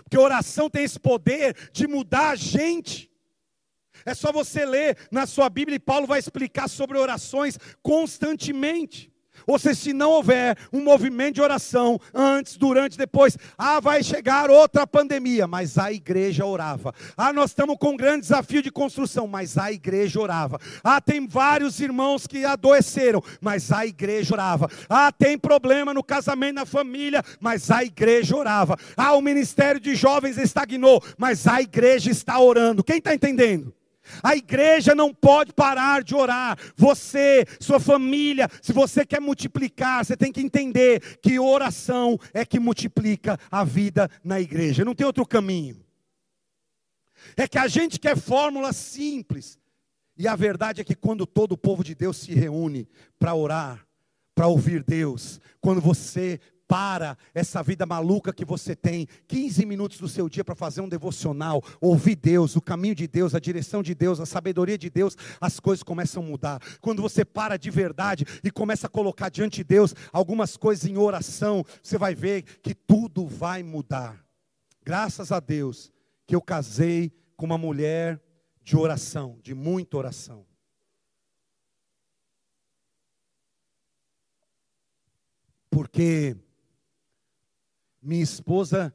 S1: Porque oração tem esse poder de mudar a gente. É só você ler na sua Bíblia e Paulo vai explicar sobre orações constantemente. Ou seja, se não houver um movimento de oração antes, durante, depois, ah, vai chegar outra pandemia, mas a igreja orava. Ah, nós estamos com um grande desafio de construção, mas a igreja orava. Ah, tem vários irmãos que adoeceram, mas a igreja orava. Ah, tem problema no casamento, na família, mas a igreja orava. Ah, o ministério de jovens estagnou, mas a igreja está orando. Quem está entendendo? A igreja não pode parar de orar. Você, sua família, se você quer multiplicar, você tem que entender que oração é que multiplica a vida na igreja. Não tem outro caminho. É que a gente quer fórmulas simples. E a verdade é que quando todo o povo de Deus se reúne para orar, para ouvir Deus, quando você para essa vida maluca que você tem, 15 minutos do seu dia para fazer um devocional, ouvir Deus, o caminho de Deus, a direção de Deus, a sabedoria de Deus, as coisas começam a mudar. Quando você para de verdade e começa a colocar diante de Deus algumas coisas em oração, você vai ver que tudo vai mudar. Graças a Deus que eu casei com uma mulher de oração, de muita oração. Porque minha esposa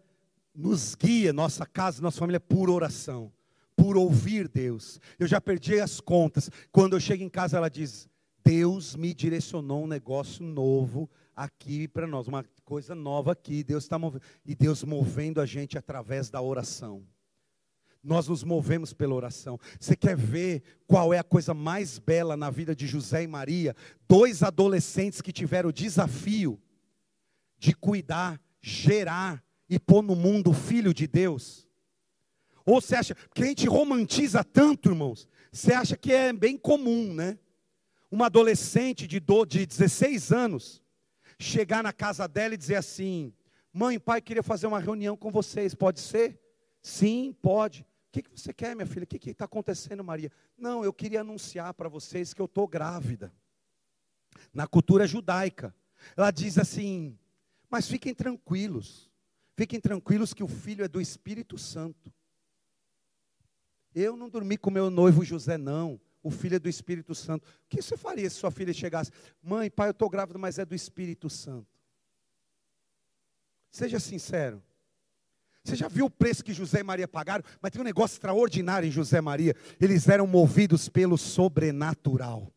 S1: nos guia, nossa casa, nossa família, por oração, por ouvir Deus. Eu já perdi as contas. Quando eu chego em casa, ela diz: Deus me direcionou um negócio novo aqui para nós, uma coisa nova aqui. Deus está movendo. E Deus movendo a gente através da oração. Nós nos movemos pela oração. Você quer ver qual é a coisa mais bela na vida de José e Maria? Dois adolescentes que tiveram o desafio de cuidar gerar e pôr no mundo o filho de Deus? Ou você acha, que a gente romantiza tanto, irmãos, você acha que é bem comum, né? Uma adolescente de, do, de 16 anos chegar na casa dela e dizer assim: Mãe, pai, queria fazer uma reunião com vocês, pode ser? Sim, pode. O que, que você quer, minha filha? O que está acontecendo, Maria? Não, eu queria anunciar para vocês que eu estou grávida. Na cultura judaica, ela diz assim: mas fiquem tranquilos, fiquem tranquilos que o filho é do Espírito Santo. Eu não dormi com meu noivo José, não. O filho é do Espírito Santo. O que você faria se sua filha chegasse? Mãe, pai, eu estou grávida, mas é do Espírito Santo. Seja sincero. Você já viu o preço que José e Maria pagaram? Mas tem um negócio extraordinário em José e Maria. Eles eram movidos pelo sobrenatural.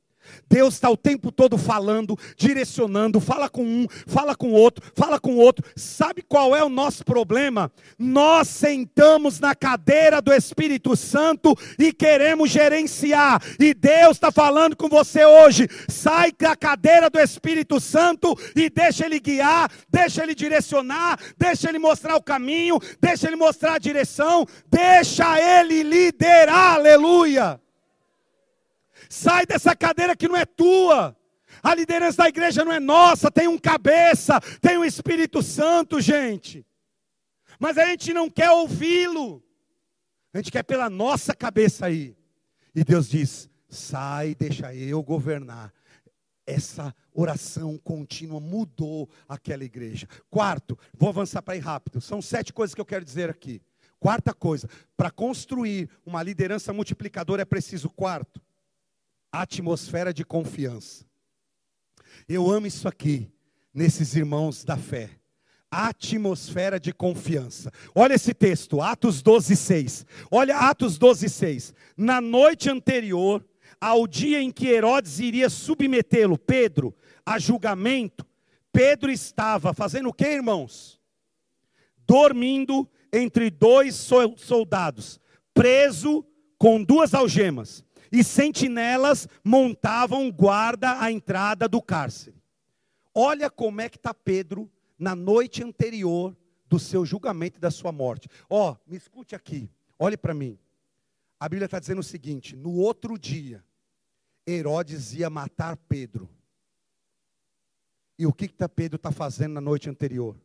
S1: Deus está o tempo todo falando, direcionando, fala com um, fala com outro, fala com outro. Sabe qual é o nosso problema? Nós sentamos na cadeira do Espírito Santo e queremos gerenciar. E Deus está falando com você hoje. Sai da cadeira do Espírito Santo e deixa Ele guiar, deixa Ele direcionar, deixa Ele mostrar o caminho, deixa Ele mostrar a direção, deixa Ele liderar. Aleluia. Sai dessa cadeira que não é tua. A liderança da igreja não é nossa, tem um cabeça, tem um Espírito Santo, gente. Mas a gente não quer ouvi-lo. A gente quer pela nossa cabeça aí. E Deus diz: sai, deixa eu governar. Essa oração contínua mudou aquela igreja. Quarto, vou avançar para ir rápido. São sete coisas que eu quero dizer aqui. Quarta coisa, para construir uma liderança multiplicadora é preciso quarto, atmosfera de confiança. Eu amo isso aqui, nesses irmãos da fé. Atmosfera de confiança. Olha esse texto, Atos 12, 6. Olha Atos 12, 6. Na noite anterior, ao dia em que Herodes iria submetê-lo, Pedro, a julgamento, Pedro estava fazendo o que, irmãos? Dormindo entre dois soldados, preso com duas algemas e sentinelas montavam guarda à entrada do cárcere. Olha como é que está Pedro na noite anterior do seu julgamento e da sua morte. Ó, oh, me escute aqui, olhe para mim. A Bíblia está dizendo o seguinte: no outro dia, Herodes ia matar Pedro. E o que, que tá Pedro está fazendo na noite anterior?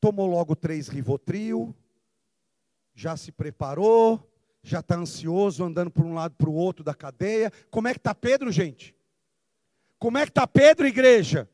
S1: Tomou logo três Rivotril, já se preparou, já está ansioso, andando por um lado para o outro da cadeia. Como é que está Pedro, gente? Como é que está Pedro, igreja?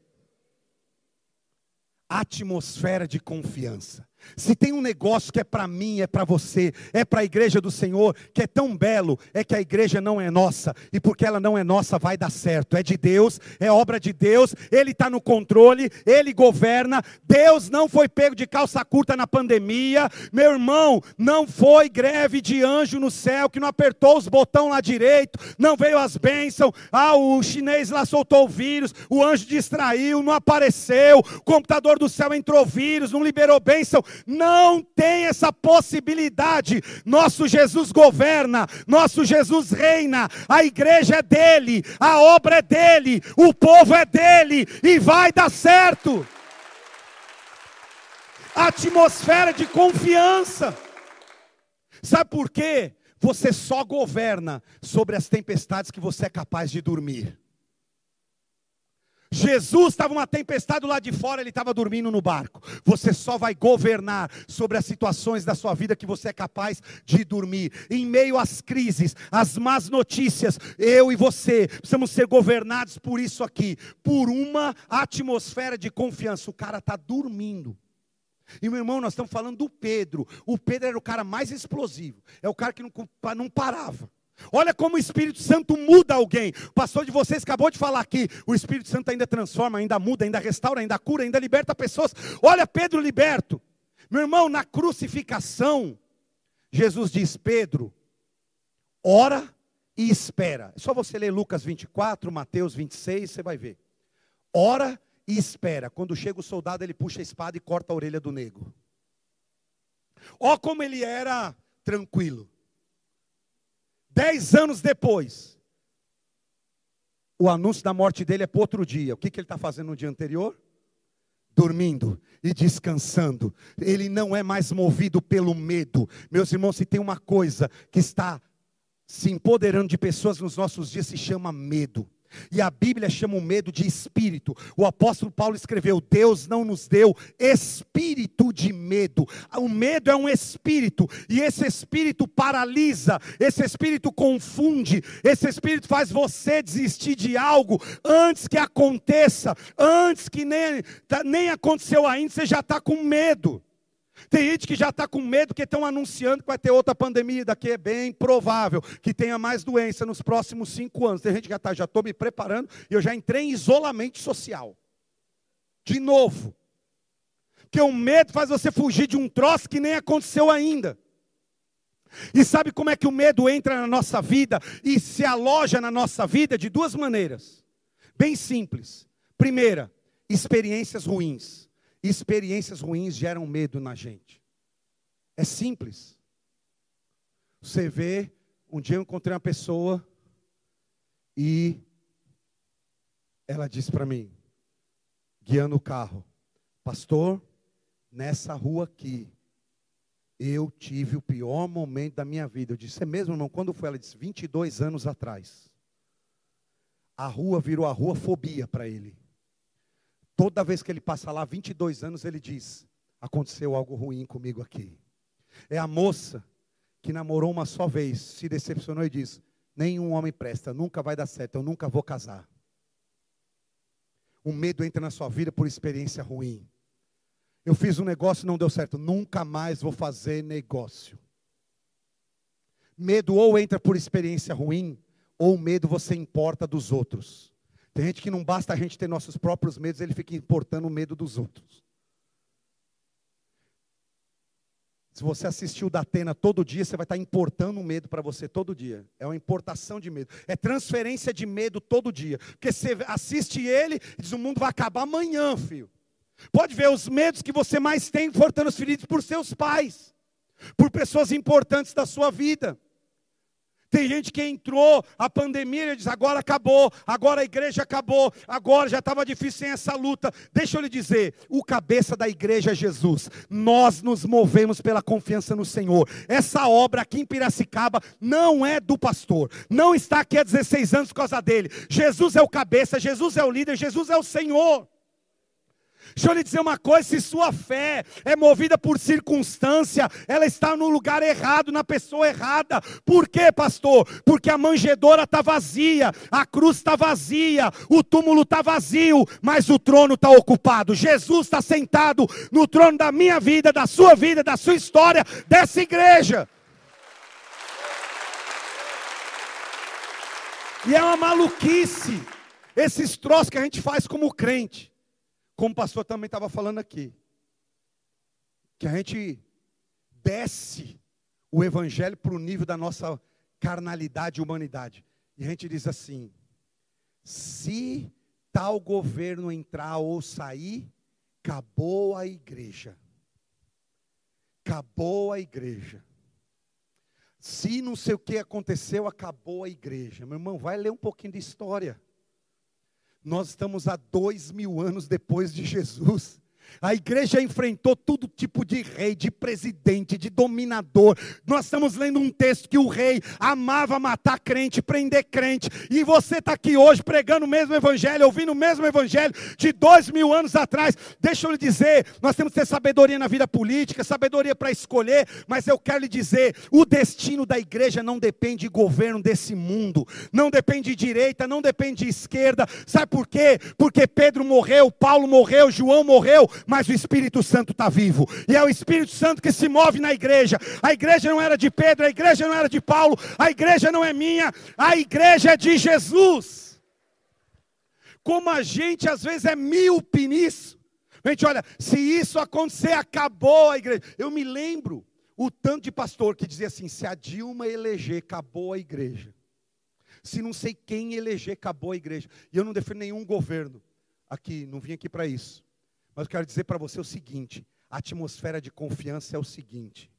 S1: Atmosfera de confiança. Se tem um negócio que é para mim, é para você, é para a igreja do Senhor, que é tão belo, é que a igreja não é nossa, e porque ela não é nossa, vai dar certo. É de Deus, é obra de Deus, Ele está no controle, Ele governa. Deus não foi pego de calça curta na pandemia, meu irmão, não foi greve de anjo no céu que não apertou os botões lá direito, não veio as bênçãos. Ah, o chinês lá soltou o vírus, o anjo distraiu, não apareceu, o computador do céu entrou vírus, não liberou bênção. Não tem essa possibilidade. Nosso Jesus governa, nosso Jesus reina, a igreja é dele, a obra é dele, o povo é dele e vai dar certo. Atmosfera de confiança. Sabe por quê? Você só governa sobre as tempestades que você é capaz de dormir. Jesus estava uma tempestade lá de fora, ele estava dormindo no barco. Você só vai governar sobre as situações da sua vida que você é capaz de dormir. Em meio às crises, às más notícias, eu e você precisamos ser governados por isso aqui, por uma atmosfera de confiança. O cara está dormindo. E meu irmão, nós estamos falando do Pedro. O Pedro era o cara mais explosivo. É o cara que não, não parava. Olha como o Espírito Santo muda alguém. O pastor de vocês acabou de falar aqui. O Espírito Santo ainda transforma, ainda muda, ainda restaura, ainda cura, ainda liberta pessoas. Olha Pedro liberto. Meu irmão, na crucificação, Jesus diz: Pedro, ora e espera. É só você ler Lucas 24, Mateus 26, você vai ver. Ora e espera. Quando chega o soldado, ele puxa a espada e corta a orelha do negro. Ó como ele era tranquilo. Dez anos depois, o anúncio da morte dele é para outro dia. O que, que ele está fazendo no dia anterior? Dormindo e descansando. Ele não é mais movido pelo medo. Meus irmãos, se tem uma coisa que está se empoderando de pessoas nos nossos dias, se chama medo. E a Bíblia chama o medo de espírito. O apóstolo Paulo escreveu: Deus não nos deu espírito de medo. O medo é um espírito, e esse espírito paralisa, esse espírito confunde, esse espírito faz você desistir de algo antes que aconteça, antes que nem, tá, nem aconteceu ainda, você já está com medo. Tem gente que já está com medo que estão anunciando que vai ter outra pandemia, daqui é bem provável que tenha mais doença nos próximos cinco anos. Tem gente que já está, já estou me preparando e eu já entrei em isolamento social. De novo. Porque o medo faz você fugir de um troço que nem aconteceu ainda. E sabe como é que o medo entra na nossa vida e se aloja na nossa vida? De duas maneiras. Bem simples. Primeira, experiências ruins experiências ruins geram medo na gente. É simples. Você vê, um dia eu encontrei uma pessoa e ela disse para mim, guiando o carro, pastor, nessa rua aqui, eu tive o pior momento da minha vida. Eu disse, é mesmo, irmão? Quando foi? Ela disse, 22 anos atrás. A rua virou a rua fobia para ele. Toda vez que ele passa lá, 22 anos, ele diz: Aconteceu algo ruim comigo aqui. É a moça que namorou uma só vez, se decepcionou e diz: Nenhum homem presta, nunca vai dar certo, eu nunca vou casar. O medo entra na sua vida por experiência ruim. Eu fiz um negócio e não deu certo, nunca mais vou fazer negócio. Medo ou entra por experiência ruim, ou medo você importa dos outros. Tem gente que não basta a gente ter nossos próprios medos, ele fica importando o medo dos outros. Se você assistiu da Atena todo dia, você vai estar importando um medo para você todo dia. É uma importação de medo. É transferência de medo todo dia. Porque você assiste ele e diz: o mundo vai acabar amanhã, filho. Pode ver os medos que você mais tem foram transferidos por seus pais, por pessoas importantes da sua vida. Tem gente que entrou, a pandemia, e diz: agora acabou, agora a igreja acabou, agora já estava difícil sem essa luta. Deixa eu lhe dizer: o cabeça da igreja é Jesus. Nós nos movemos pela confiança no Senhor. Essa obra aqui em Piracicaba não é do pastor, não está aqui há 16 anos por causa dele. Jesus é o cabeça, Jesus é o líder, Jesus é o Senhor. Deixa eu lhe dizer uma coisa: se sua fé é movida por circunstância, ela está no lugar errado, na pessoa errada. Por quê, pastor? Porque a manjedora está vazia, a cruz está vazia, o túmulo está vazio, mas o trono está ocupado. Jesus está sentado no trono da minha vida, da sua vida, da sua história, dessa igreja. E é uma maluquice esses troços que a gente faz como crente. Como o pastor também estava falando aqui, que a gente desce o evangelho para o nível da nossa carnalidade e humanidade. E a gente diz assim: se tal governo entrar ou sair, acabou a igreja. Acabou a igreja. Se não sei o que aconteceu, acabou a igreja. Meu irmão, vai ler um pouquinho de história. Nós estamos há dois mil anos depois de Jesus. A igreja enfrentou todo tipo de rei, de presidente, de dominador. Nós estamos lendo um texto que o rei amava matar crente, prender crente. E você está aqui hoje pregando o mesmo evangelho, ouvindo o mesmo evangelho de dois mil anos atrás. Deixa eu lhe dizer, nós temos que ter sabedoria na vida política, sabedoria para escolher. Mas eu quero lhe dizer, o destino da igreja não depende de governo desse mundo, não depende de direita, não depende de esquerda. Sabe por quê? Porque Pedro morreu, Paulo morreu, João morreu mas o Espírito Santo está vivo, e é o Espírito Santo que se move na igreja. A igreja não era de Pedro, a igreja não era de Paulo, a igreja não é minha, a igreja é de Jesus. Como a gente às vezes é míope nisso. Gente, olha, se isso acontecer, acabou a igreja. Eu me lembro o tanto de pastor que dizia assim: se a Dilma eleger, acabou a igreja. Se não sei quem eleger, acabou a igreja. E eu não defendo nenhum governo aqui, não vim aqui para isso. Mas eu quero dizer para você o seguinte: a atmosfera de confiança é o seguinte: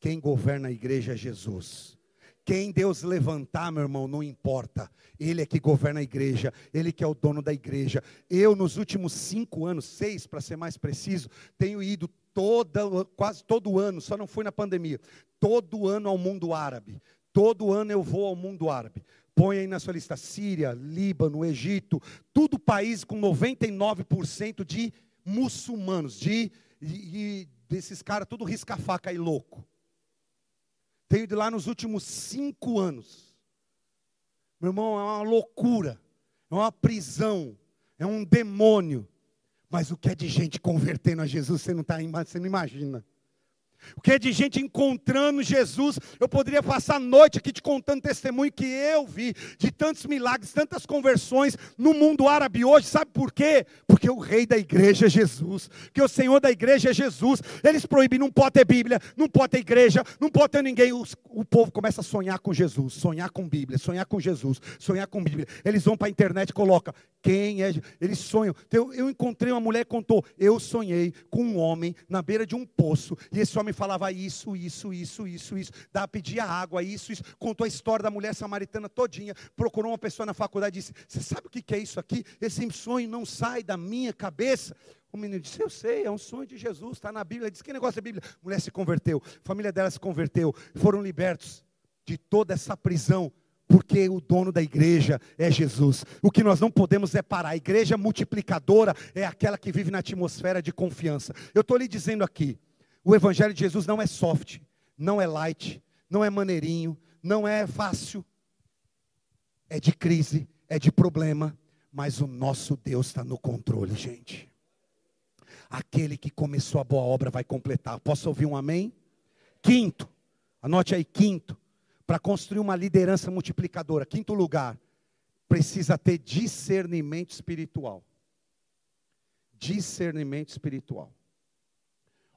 S1: quem governa a igreja é Jesus. Quem Deus levantar, meu irmão, não importa. Ele é que governa a igreja, ele que é o dono da igreja. Eu, nos últimos cinco anos, seis para ser mais preciso, tenho ido toda, quase todo ano, só não fui na pandemia, todo ano ao mundo árabe. Todo ano eu vou ao mundo árabe. Põe aí na sua lista Síria, Líbano, Egito, tudo país com 99% de muçulmanos, de, de, desses caras tudo risca-faca e louco. Tenho de lá nos últimos cinco anos. Meu irmão, é uma loucura, é uma prisão, é um demônio. Mas o que é de gente convertendo a Jesus, você não, tá, você não imagina. O que é de gente encontrando Jesus. Eu poderia passar a noite aqui te contando testemunho que eu vi de tantos milagres, tantas conversões no mundo árabe hoje. Sabe por quê? Porque o rei da igreja é Jesus. Que o Senhor da igreja é Jesus. Eles proíbem, não pode ter Bíblia, não pode ter igreja, não pode ter ninguém. o povo começa a sonhar com Jesus, sonhar com Bíblia, sonhar com Jesus, sonhar com Bíblia. Eles vão para a internet e colocam quem é. Eles sonham. Eu, encontrei uma mulher que contou. Eu sonhei com um homem na beira de um poço. E esse homem falava isso, isso, isso, isso, isso. Da pedia água, isso, isso. Contou a história da mulher samaritana todinha. Procurou uma pessoa na faculdade e disse: Você sabe o que é isso aqui? Esse sonho não sai da minha cabeça. O menino disse: Eu sei, é um sonho de Jesus, está na Bíblia. Ele disse: Que negócio é Bíblia? A mulher se converteu, a família dela se converteu, foram libertos de toda essa prisão porque o dono da igreja é Jesus. O que nós não podemos é parar. A igreja multiplicadora é aquela que vive na atmosfera de confiança. Eu estou lhe dizendo aqui: o evangelho de Jesus não é soft, não é light, não é maneirinho, não é fácil. É de crise, é de problema, mas o nosso Deus está no controle, gente. Aquele que começou a boa obra vai completar. Posso ouvir um amém? Quinto, anote aí, quinto para construir uma liderança multiplicadora. Quinto lugar, precisa ter discernimento espiritual. Discernimento espiritual.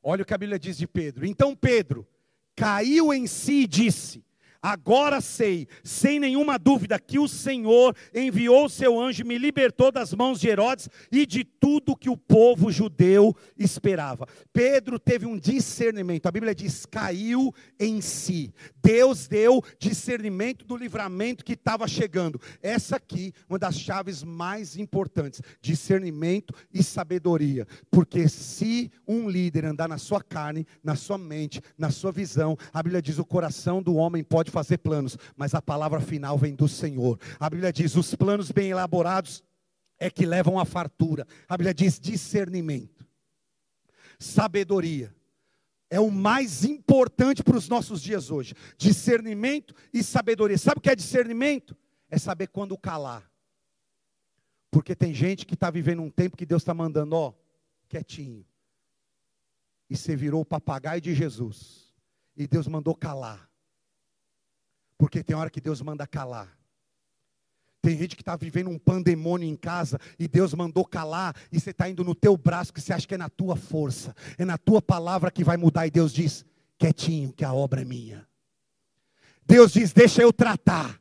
S1: Olha o que a Bíblia diz de Pedro. Então Pedro caiu em si e disse: Agora sei, sem nenhuma dúvida, que o Senhor enviou o seu anjo e me libertou das mãos de Herodes e de tudo que o povo judeu esperava. Pedro teve um discernimento, a Bíblia diz: caiu em si. Deus deu discernimento do livramento que estava chegando. Essa aqui, uma das chaves mais importantes: discernimento e sabedoria. Porque se um líder andar na sua carne, na sua mente, na sua visão, a Bíblia diz: o coração do homem pode fazer planos, mas a palavra final vem do Senhor. A Bíblia diz: os planos bem elaborados é que levam à fartura. A Bíblia diz discernimento, sabedoria. É o mais importante para os nossos dias hoje. Discernimento e sabedoria. Sabe o que é discernimento? É saber quando calar. Porque tem gente que está vivendo um tempo que Deus está mandando, ó, quietinho. E você virou o papagaio de Jesus. E Deus mandou calar. Porque tem hora que Deus manda calar. Tem gente que está vivendo um pandemônio em casa e Deus mandou calar e você está indo no teu braço que você acha que é na tua força, é na tua palavra que vai mudar e Deus diz, quietinho que a obra é minha. Deus diz, deixa eu tratar,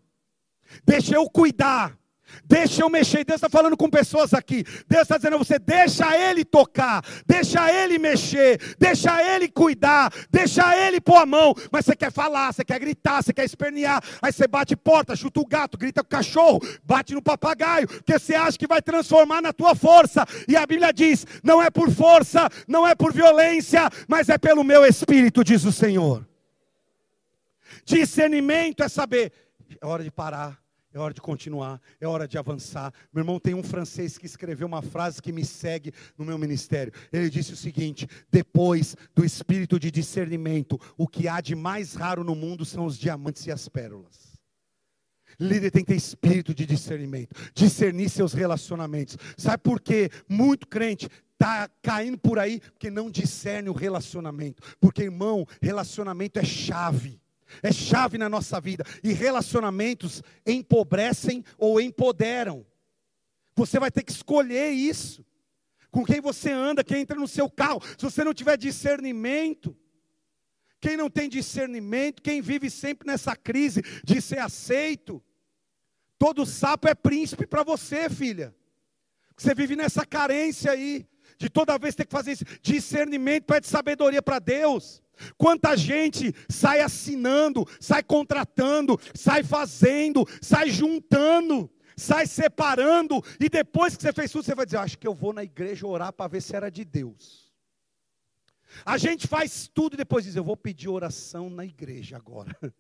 S1: deixa eu cuidar. Deixa eu mexer. Deus está falando com pessoas aqui. Deus está dizendo a você: deixa Ele tocar, deixa Ele mexer, deixa Ele cuidar, deixa Ele pôr a mão. Mas você quer falar, você quer gritar, você quer espernear. Aí você bate porta, chuta o gato, grita com o cachorro, bate no papagaio, porque você acha que vai transformar na tua força. E a Bíblia diz: não é por força, não é por violência, mas é pelo meu espírito, diz o Senhor. Discernimento é saber, é hora de parar é hora de continuar, é hora de avançar. Meu irmão, tem um francês que escreveu uma frase que me segue no meu ministério. Ele disse o seguinte: depois do espírito de discernimento, o que há de mais raro no mundo são os diamantes e as pérolas. Líder tem que ter espírito de discernimento, discernir seus relacionamentos. Sabe por quê? Muito crente está caindo por aí porque não discerne o relacionamento. Porque, irmão, relacionamento é chave é chave na nossa vida. E relacionamentos empobrecem ou empoderam. Você vai ter que escolher isso. Com quem você anda, quem entra no seu carro. Se você não tiver discernimento, quem não tem discernimento, quem vive sempre nessa crise de ser aceito, todo sapo é príncipe para você, filha. Você vive nessa carência aí, de toda vez ter que fazer isso. Discernimento pede sabedoria para Deus. Quanta gente sai assinando, sai contratando, sai fazendo, sai juntando, sai separando, e depois que você fez tudo, você vai dizer: Acho que eu vou na igreja orar para ver se era de Deus. A gente faz tudo e depois diz: Eu vou pedir oração na igreja agora.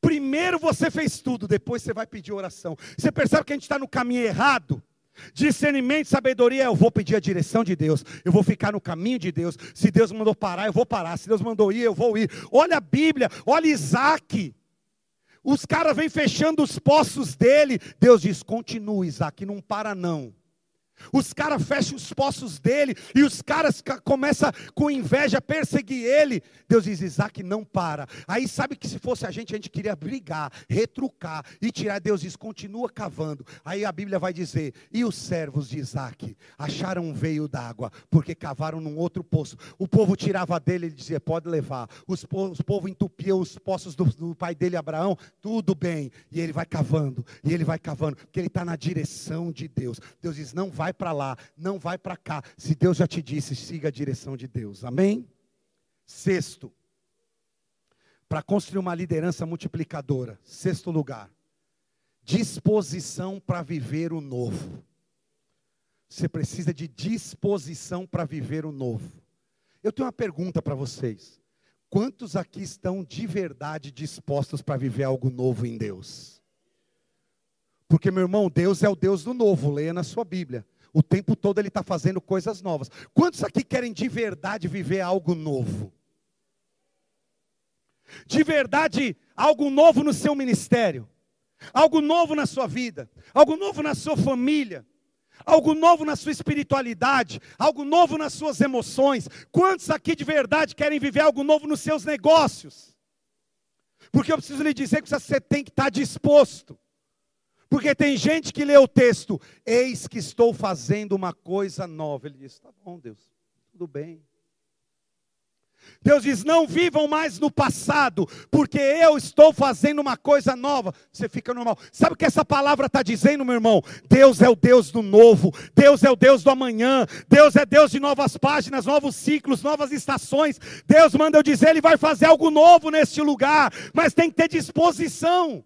S1: Primeiro você fez tudo, depois você vai pedir oração. Você percebe que a gente está no caminho errado? Discernimento e sabedoria, eu vou pedir a direção de Deus, eu vou ficar no caminho de Deus. Se Deus mandou parar, eu vou parar. Se Deus mandou ir, eu vou ir. Olha a Bíblia, olha Isaac. Os caras vêm fechando os poços dele. Deus diz: continua, Isaac, não para não. Os caras fecham os poços dele e os caras começam com inveja a perseguir ele. Deus diz: Isaac não para. Aí sabe que se fosse a gente, a gente queria brigar, retrucar e tirar. Deus diz: continua cavando. Aí a Bíblia vai dizer: e os servos de Isaac acharam um veio d'água, porque cavaram num outro poço. O povo tirava dele e dizia: pode levar. Os po o povo entupia os poços do, do pai dele, Abraão, tudo bem. E ele vai cavando, e ele vai cavando, porque ele está na direção de Deus. Deus diz: não vai vai para lá, não vai para cá. Se Deus já te disse, siga a direção de Deus. Amém? Sexto, para construir uma liderança multiplicadora. Sexto lugar, disposição para viver o novo. Você precisa de disposição para viver o novo. Eu tenho uma pergunta para vocês. Quantos aqui estão de verdade dispostos para viver algo novo em Deus? Porque, meu irmão, Deus é o Deus do novo, leia na sua Bíblia. O tempo todo ele está fazendo coisas novas. Quantos aqui querem de verdade viver algo novo? De verdade, algo novo no seu ministério, algo novo na sua vida, algo novo na sua família, algo novo na sua espiritualidade, algo novo nas suas emoções. Quantos aqui de verdade querem viver algo novo nos seus negócios? Porque eu preciso lhe dizer que você tem que estar disposto. Porque tem gente que lê o texto, eis que estou fazendo uma coisa nova. Ele diz: tá bom, Deus, tudo bem. Deus diz: não vivam mais no passado, porque eu estou fazendo uma coisa nova. Você fica normal. Sabe o que essa palavra está dizendo, meu irmão? Deus é o Deus do novo, Deus é o Deus do amanhã, Deus é Deus de novas páginas, novos ciclos, novas estações. Deus manda eu dizer, Ele vai fazer algo novo neste lugar, mas tem que ter disposição.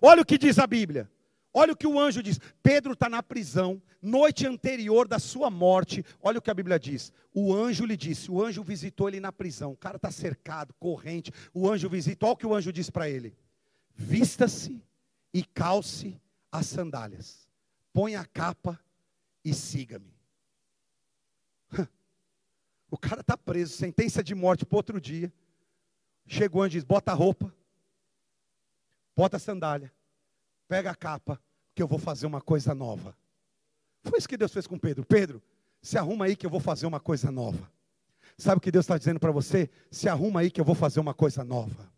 S1: Olha o que diz a Bíblia. Olha o que o anjo diz. Pedro está na prisão, noite anterior da sua morte. Olha o que a Bíblia diz. O anjo lhe disse: o anjo visitou ele na prisão. O cara está cercado, corrente. O anjo visita. Olha o que o anjo diz para ele: Vista-se e calce as sandálias. Põe a capa e siga-me. O cara está preso, sentença de morte para outro dia. Chegou o anjo e diz: Bota a roupa, bota a sandália, pega a capa, que eu vou fazer uma coisa nova. Foi isso que Deus fez com Pedro. Pedro, se arruma aí que eu vou fazer uma coisa nova. Sabe o que Deus está dizendo para você? Se arruma aí que eu vou fazer uma coisa nova.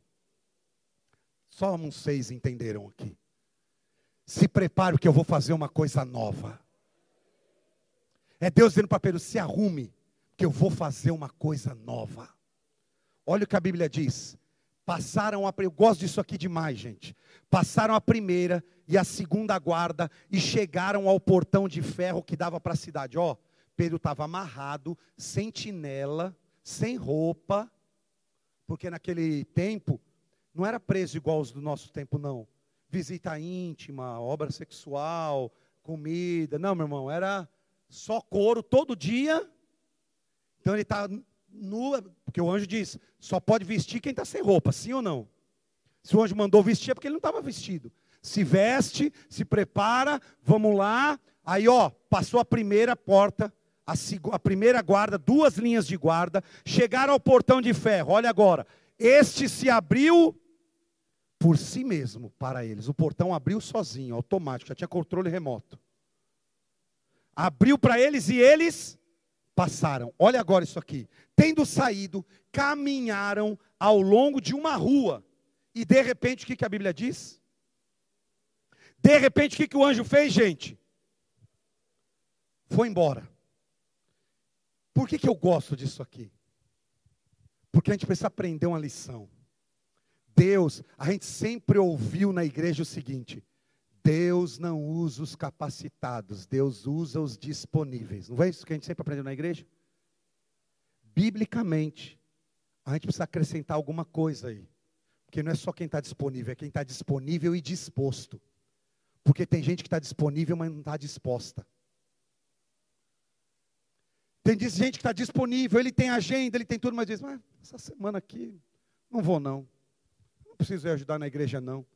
S1: Só uns seis entenderam aqui. Se prepare que eu vou fazer uma coisa nova. É Deus dizendo para Pedro: se arrume, que eu vou fazer uma coisa nova. Olha o que a Bíblia diz: passaram a. Eu gosto disso aqui demais, gente. Passaram a primeira e a segunda guarda e chegaram ao portão de ferro que dava para a cidade. Ó, Pedro estava amarrado, sentinela, sem roupa, porque naquele tempo não era preso igual os do nosso tempo, não. Visita íntima, obra sexual, comida. Não, meu irmão, era só couro todo dia. Então ele está nu, porque o anjo diz: só pode vestir quem está sem roupa, sim ou não? Se o anjo mandou vestir é porque ele não estava vestido. Se veste, se prepara, vamos lá. Aí, ó, passou a primeira porta, a, a primeira guarda, duas linhas de guarda, chegaram ao portão de ferro. Olha agora, este se abriu por si mesmo para eles. O portão abriu sozinho, automático, já tinha controle remoto. Abriu para eles e eles passaram. Olha agora isso aqui. Tendo saído, caminharam ao longo de uma rua. E de repente, o que, que a Bíblia diz? De repente, o que, que o anjo fez, gente? Foi embora. Por que, que eu gosto disso aqui? Porque a gente precisa aprender uma lição. Deus, a gente sempre ouviu na igreja o seguinte: Deus não usa os capacitados, Deus usa os disponíveis. Não é isso que a gente sempre aprendeu na igreja? Biblicamente, a gente precisa acrescentar alguma coisa aí. Porque não é só quem está disponível, é quem está disponível e disposto. Porque tem gente que está disponível, mas não está disposta. Tem gente que está disponível, ele tem agenda, ele tem tudo, mas diz, mas essa semana aqui, não vou não. Não preciso ajudar na igreja não.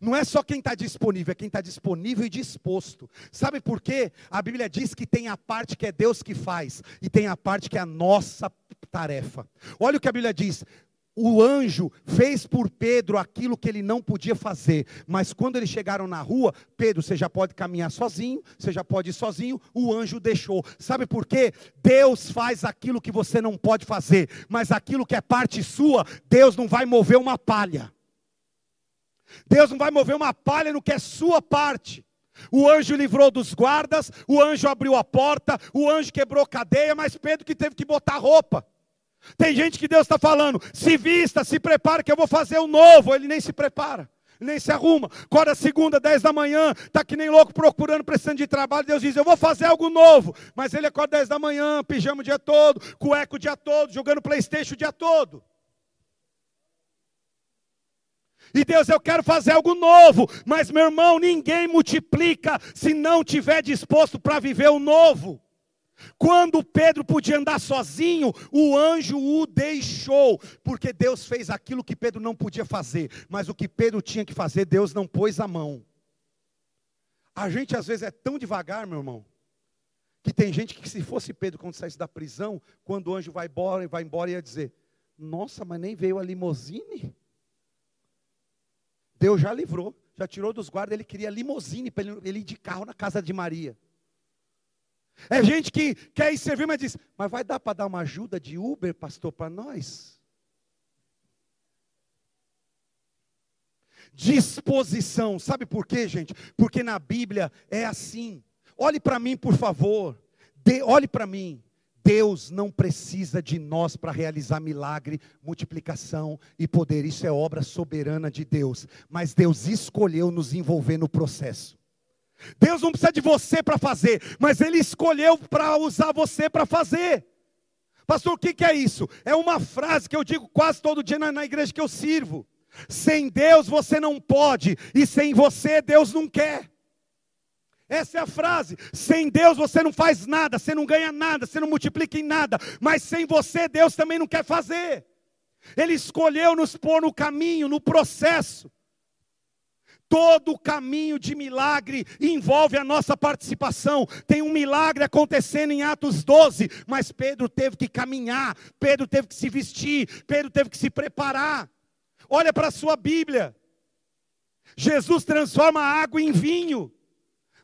S1: Não é só quem está disponível, é quem está disponível e disposto. Sabe por quê? A Bíblia diz que tem a parte que é Deus que faz, e tem a parte que é a nossa tarefa. Olha o que a Bíblia diz: o anjo fez por Pedro aquilo que ele não podia fazer, mas quando eles chegaram na rua, Pedro, você já pode caminhar sozinho, você já pode ir sozinho, o anjo deixou. Sabe por quê? Deus faz aquilo que você não pode fazer, mas aquilo que é parte sua, Deus não vai mover uma palha. Deus não vai mover uma palha no que é sua parte. O anjo livrou dos guardas, o anjo abriu a porta, o anjo quebrou cadeia, mas Pedro que teve que botar roupa. Tem gente que Deus está falando, se vista, se prepara que eu vou fazer o um novo. Ele nem se prepara, nem se arruma. Acorda segunda, dez da manhã, está que nem louco procurando, precisando de trabalho. Deus diz, eu vou fazer algo novo. Mas ele acorda dez da manhã, pijama o dia todo, cueca o dia todo, jogando Playstation o dia todo. E Deus, eu quero fazer algo novo. Mas, meu irmão, ninguém multiplica se não tiver disposto para viver o novo. Quando Pedro podia andar sozinho, o anjo o deixou, porque Deus fez aquilo que Pedro não podia fazer, mas o que Pedro tinha que fazer, Deus não pôs a mão. A gente às vezes é tão devagar, meu irmão, que tem gente que se fosse Pedro quando saísse da prisão, quando o anjo vai embora, vai embora ia dizer: "Nossa, mas nem veio a limousine?" Deus já livrou, já tirou dos guardas, ele queria limousine para ele, ele ir de carro na casa de Maria. É gente que quer ir servir, mas diz: Mas vai dar para dar uma ajuda de Uber, pastor, para nós? Disposição, sabe por quê, gente? Porque na Bíblia é assim. Olhe para mim, por favor. De, olhe para mim. Deus não precisa de nós para realizar milagre, multiplicação e poder. Isso é obra soberana de Deus. Mas Deus escolheu nos envolver no processo. Deus não precisa de você para fazer, mas Ele escolheu para usar você para fazer. Pastor, o que, que, é isso? É uma frase que eu digo quase todo dia na, na igreja que eu sirvo. Sem Deus você não pode, e sem você Deus não quer. Essa é a frase. Sem Deus você não faz nada, você não ganha nada, você não multiplica em nada. Mas sem você, Deus também não quer fazer. Ele escolheu nos pôr no caminho, no processo. Todo caminho de milagre envolve a nossa participação. Tem um milagre acontecendo em Atos 12, mas Pedro teve que caminhar, Pedro teve que se vestir, Pedro teve que se preparar. Olha para a sua Bíblia. Jesus transforma a água em vinho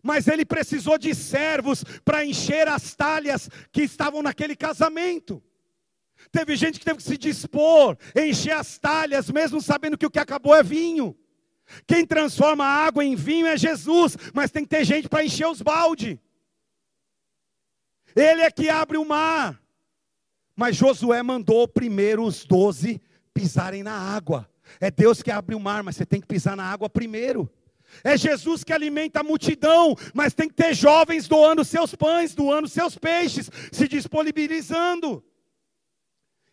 S1: mas ele precisou de servos para encher as talhas que estavam naquele casamento. Teve gente que teve que se dispor, encher as talhas, mesmo sabendo que o que acabou é vinho. Quem transforma a água em vinho é Jesus, mas tem que ter gente para encher os baldes. Ele é que abre o mar. Mas Josué mandou primeiro os doze pisarem na água. É Deus que abre o mar, mas você tem que pisar na água primeiro. É Jesus que alimenta a multidão, mas tem que ter jovens doando seus pães, doando seus peixes, se disponibilizando.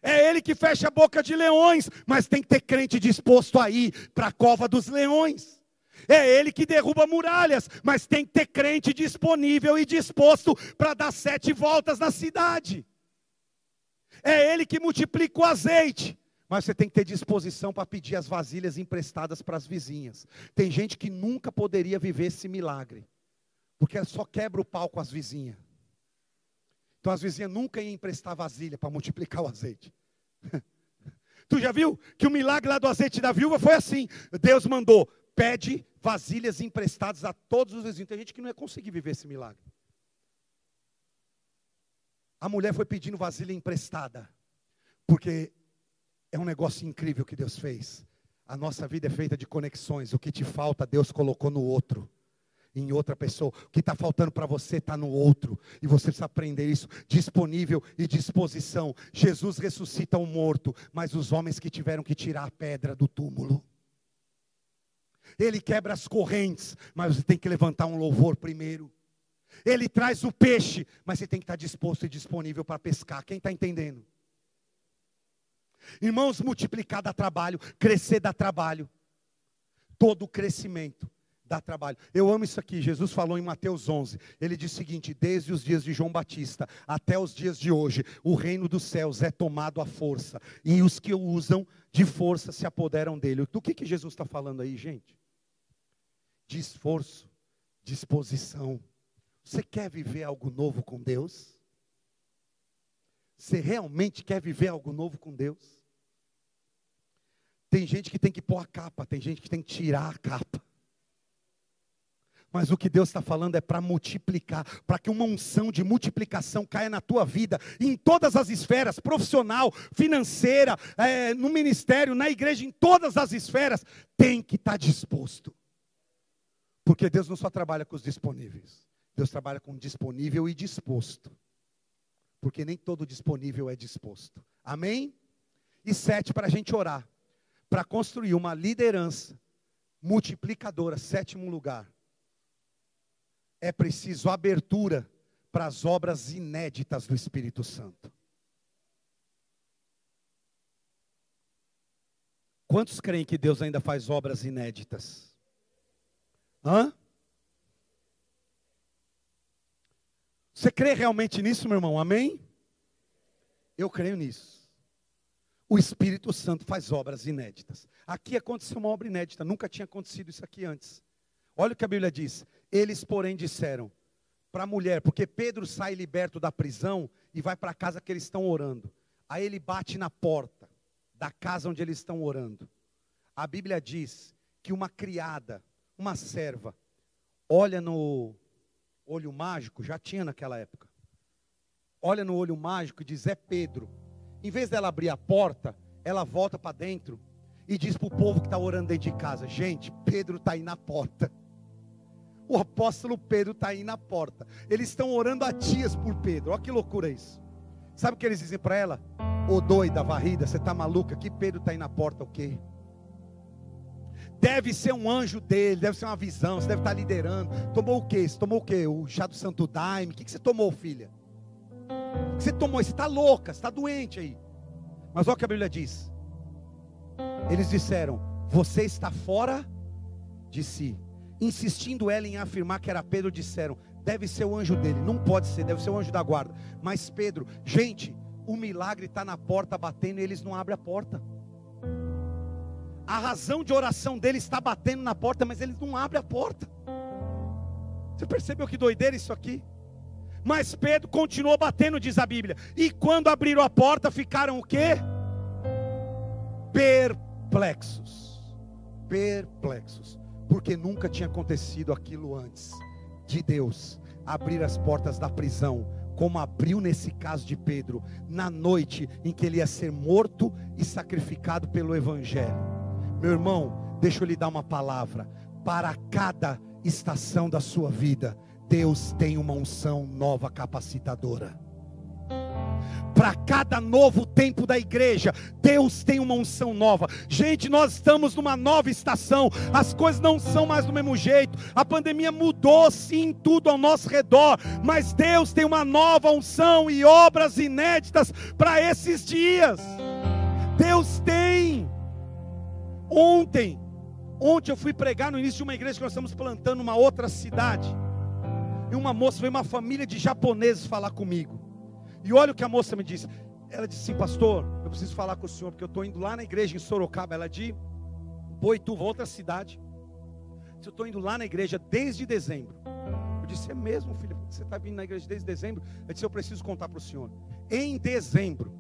S1: É Ele que fecha a boca de leões, mas tem que ter crente disposto a ir para a cova dos leões. É Ele que derruba muralhas, mas tem que ter crente disponível e disposto para dar sete voltas na cidade. É Ele que multiplica o azeite, mas você tem que ter disposição para pedir as vasilhas emprestadas para as vizinhas. Tem gente que nunca poderia viver esse milagre, porque só quebra o pau com as vizinhas. Então as vizinhas nunca iam emprestar vasilha para multiplicar o azeite. tu já viu que o milagre lá do azeite da viúva foi assim? Deus mandou, pede vasilhas emprestadas a todos os vizinhos. Tem gente que não ia conseguir viver esse milagre. A mulher foi pedindo vasilha emprestada, porque é um negócio incrível que Deus fez. A nossa vida é feita de conexões. O que te falta, Deus colocou no outro, em outra pessoa. O que está faltando para você está no outro. E você precisa aprender isso. Disponível e disposição. Jesus ressuscita o morto, mas os homens que tiveram que tirar a pedra do túmulo. Ele quebra as correntes, mas você tem que levantar um louvor primeiro. Ele traz o peixe, mas você tem que estar disposto e disponível para pescar. Quem está entendendo? Irmãos, multiplicar dá trabalho, crescer dá trabalho. Todo crescimento dá trabalho. Eu amo isso aqui. Jesus falou em Mateus 11. Ele diz o seguinte: desde os dias de João Batista até os dias de hoje, o reino dos céus é tomado à força, e os que o usam de força se apoderam dele. Do que, que Jesus está falando aí, gente? De esforço, disposição. Você quer viver algo novo com Deus? Você realmente quer viver algo novo com Deus? Tem gente que tem que pôr a capa, tem gente que tem que tirar a capa. Mas o que Deus está falando é para multiplicar, para que uma unção de multiplicação caia na tua vida, em todas as esferas, profissional, financeira, é, no ministério, na igreja, em todas as esferas, tem que estar tá disposto. Porque Deus não só trabalha com os disponíveis, Deus trabalha com disponível e disposto. Porque nem todo disponível é disposto. Amém? E sete, para a gente orar para construir uma liderança multiplicadora, sétimo lugar, é preciso abertura para as obras inéditas do Espírito Santo. Quantos creem que Deus ainda faz obras inéditas? Hã? Você crê realmente nisso, meu irmão? Amém? Eu creio nisso o Espírito Santo faz obras inéditas. Aqui aconteceu uma obra inédita, nunca tinha acontecido isso aqui antes. Olha o que a Bíblia diz. Eles, porém, disseram para a mulher, porque Pedro sai liberto da prisão e vai para a casa que eles estão orando. Aí ele bate na porta da casa onde eles estão orando. A Bíblia diz que uma criada, uma serva, olha no olho mágico, já tinha naquela época. Olha no olho mágico e diz: É Pedro. Em vez dela abrir a porta, ela volta para dentro e diz para o povo que está orando dentro de casa: Gente, Pedro está aí na porta. O apóstolo Pedro está aí na porta. Eles estão orando há dias por Pedro. Olha que loucura isso. Sabe o que eles dizem para ela? Ô doida, varrida, você está maluca? Que Pedro está aí na porta, o quê? Deve ser um anjo dele, deve ser uma visão, você deve estar liderando. Tomou o quê? Você tomou o quê? O chá do Santo Daime? O que, que você tomou, filha? Você tomou, você está louca, você está doente aí. Mas olha o que a Bíblia diz. Eles disseram: Você está fora de si. Insistindo ela em afirmar que era Pedro, disseram: Deve ser o anjo dele. Não pode ser, deve ser o anjo da guarda. Mas Pedro, gente, o milagre está na porta batendo e eles não abrem a porta. A razão de oração deles está batendo na porta, mas eles não abrem a porta. Você percebeu que doideira isso aqui? Mas Pedro continuou batendo, diz a Bíblia. E quando abriram a porta, ficaram o quê? Perplexos. Perplexos. Porque nunca tinha acontecido aquilo antes. De Deus abrir as portas da prisão, como abriu nesse caso de Pedro, na noite em que ele ia ser morto e sacrificado pelo Evangelho. Meu irmão, deixa eu lhe dar uma palavra. Para cada estação da sua vida, Deus tem uma unção nova capacitadora. para cada novo tempo da igreja, Deus tem uma unção nova. Gente, nós estamos numa nova estação, as coisas não são mais do mesmo jeito. A pandemia mudou sim tudo ao nosso redor, mas Deus tem uma nova unção e obras inéditas para esses dias. Deus tem. Ontem, ontem eu fui pregar no início de uma igreja que nós estamos plantando numa outra cidade. E uma moça, veio uma família de japoneses falar comigo. E olha o que a moça me disse. Ela disse assim, pastor, eu preciso falar com o senhor, porque eu estou indo lá na igreja em Sorocaba, ela é de Boituva, outra cidade. Eu estou indo lá na igreja desde dezembro. Eu disse, é mesmo, filho? Você está vindo na igreja desde dezembro? Eu disse, eu preciso contar para o senhor. Em dezembro,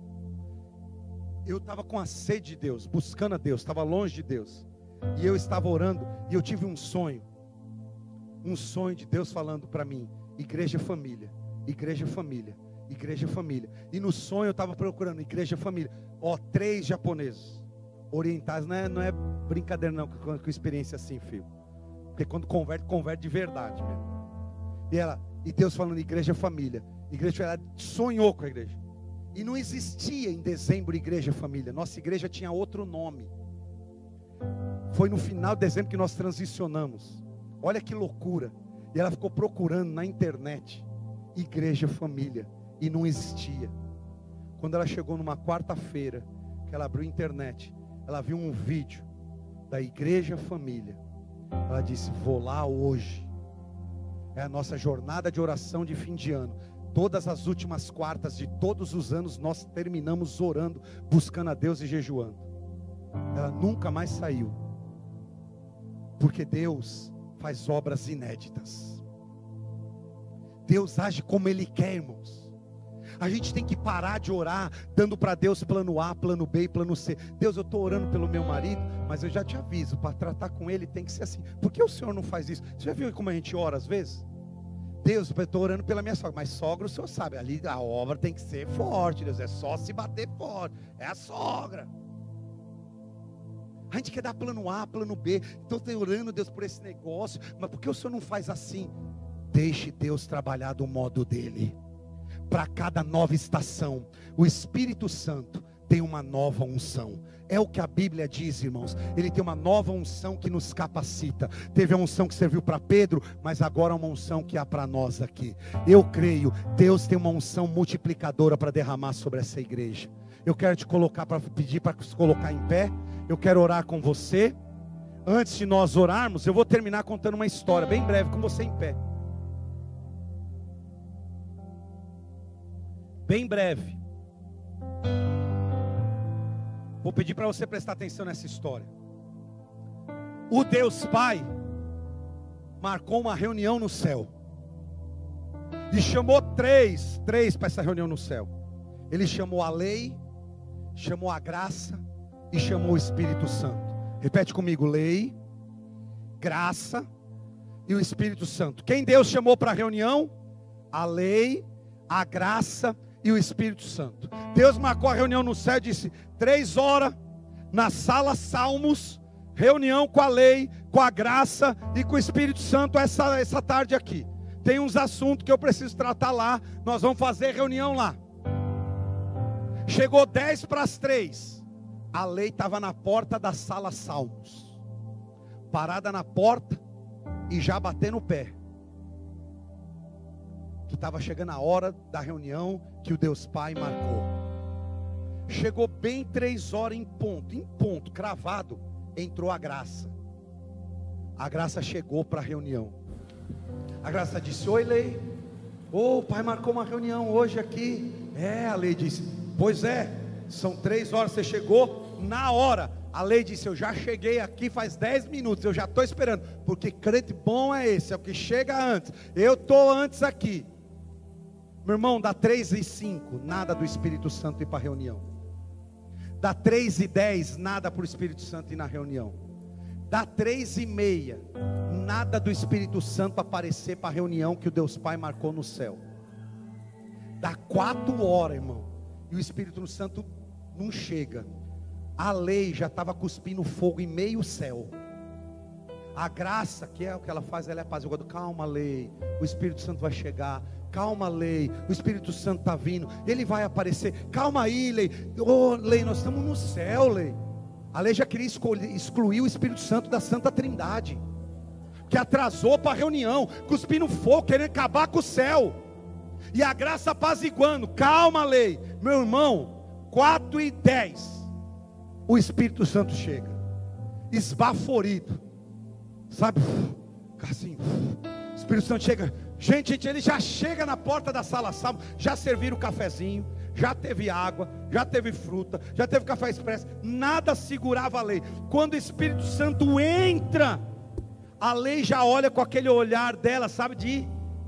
S1: eu estava com a sede de Deus, buscando a Deus, estava longe de Deus. E eu estava orando, e eu tive um sonho. Um sonho de Deus falando para mim: igreja família, igreja família igreja família. E no sonho eu estava procurando igreja família. Ó, três japoneses orientais. Não é, não é brincadeira não com, com experiência assim, filho. Porque quando converte, converte de verdade mesmo. E ela, e Deus falando igreja família. Igreja, ela sonhou com a igreja. E não existia em dezembro igreja família. Nossa igreja tinha outro nome. Foi no final de dezembro que nós transicionamos. Olha que loucura. E ela ficou procurando na internet igreja família e não existia. Quando ela chegou numa quarta-feira, que ela abriu a internet, ela viu um vídeo da Igreja Família. Ela disse: Vou lá hoje. É a nossa jornada de oração de fim de ano. Todas as últimas quartas de todos os anos nós terminamos orando, buscando a Deus e jejuando. Ela nunca mais saiu. Porque Deus faz obras inéditas. Deus age como Ele quer, irmãos. A gente tem que parar de orar, dando para Deus plano A, plano B e plano C. Deus, eu estou orando pelo meu marido, mas eu já te aviso, para tratar com ele tem que ser assim. Por que o Senhor não faz isso? Você já viu como a gente ora às vezes? Deus, eu estou orando pela minha sogra, mas sogra o Senhor sabe, ali a obra tem que ser forte, Deus, é só se bater forte, é a sogra. A gente quer dar plano A, plano B, então estou orando, Deus, por esse negócio, mas por que o Senhor não faz assim? Deixe Deus trabalhar do modo dele para cada nova estação. O Espírito Santo tem uma nova unção. É o que a Bíblia diz, irmãos. Ele tem uma nova unção que nos capacita. Teve a unção que serviu para Pedro, mas agora uma unção que há para nós aqui. Eu creio, Deus tem uma unção multiplicadora para derramar sobre essa igreja. Eu quero te colocar para pedir para se colocar em pé. Eu quero orar com você. Antes de nós orarmos, eu vou terminar contando uma história bem breve com você em pé. bem breve. Vou pedir para você prestar atenção nessa história. O Deus Pai marcou uma reunião no céu. E chamou três, três para essa reunião no céu. Ele chamou a lei, chamou a graça e chamou o Espírito Santo. Repete comigo: lei, graça e o Espírito Santo. Quem Deus chamou para a reunião? A lei, a graça e o Espírito Santo. Deus marcou a reunião no céu e disse: três horas na sala Salmos, reunião com a lei, com a graça e com o Espírito Santo essa, essa tarde aqui. Tem uns assuntos que eu preciso tratar lá. Nós vamos fazer reunião lá. Chegou dez para as três. A lei estava na porta da sala Salmos, parada na porta e já batendo o pé que estava chegando a hora da reunião que o Deus Pai marcou. Chegou bem três horas em ponto, em ponto, cravado, entrou a graça. A graça chegou para a reunião. A graça disse: Oi, Lei. Oh, o pai marcou uma reunião hoje aqui. É, a lei disse: Pois é, são três horas, você chegou na hora. A lei disse: Eu já cheguei aqui faz 10 minutos, eu já estou esperando, porque crente bom é esse, é o que chega antes. Eu estou antes aqui. Meu irmão, dá 3 e 5, nada do Espírito Santo ir para a reunião. Dá 3 e 10, nada para o Espírito Santo ir na reunião. Dá 3 e meia, nada do Espírito Santo aparecer para a reunião que o Deus Pai marcou no céu. Dá 4 horas, irmão, e o Espírito Santo não chega. A lei já estava cuspindo fogo em meio céu. A graça, que é o que ela faz, ela é apaziguadora. Calma, lei. O Espírito Santo vai chegar Calma, lei. O Espírito Santo está vindo. Ele vai aparecer. Calma aí, lei. Oh, lei, nós estamos no céu, lei. A lei já queria excluir o Espírito Santo da Santa Trindade. Que atrasou para a reunião, cuspindo fogo, querendo acabar com o céu. E a graça apaziguando. Calma, lei. Meu irmão, 4 e 10. O Espírito Santo chega. Esbaforido. Sabe? Assim. O Espírito Santo chega. Gente, gente, ele já chega na porta da sala salvo, já serviram o cafezinho, já teve água, já teve fruta, já teve café expresso, nada segurava a lei. Quando o Espírito Santo entra, a lei já olha com aquele olhar dela, sabe, de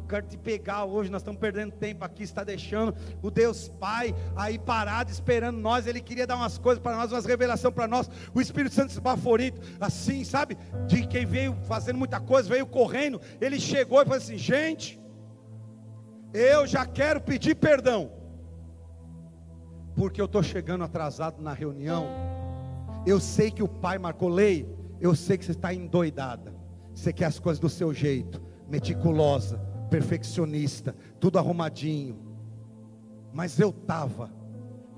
S1: quero te pegar hoje, nós estamos perdendo tempo aqui, está deixando o Deus Pai aí parado, esperando nós, Ele queria dar umas coisas para nós, umas revelações para nós, o Espírito Santo esbaforito, assim, sabe, de quem veio fazendo muita coisa, veio correndo, ele chegou e falou assim, gente, eu já quero pedir perdão, porque eu estou chegando atrasado na reunião, eu sei que o Pai marcou lei, eu sei que você está endoidada, você quer as coisas do seu jeito, meticulosa, perfeccionista, tudo arrumadinho. Mas eu estava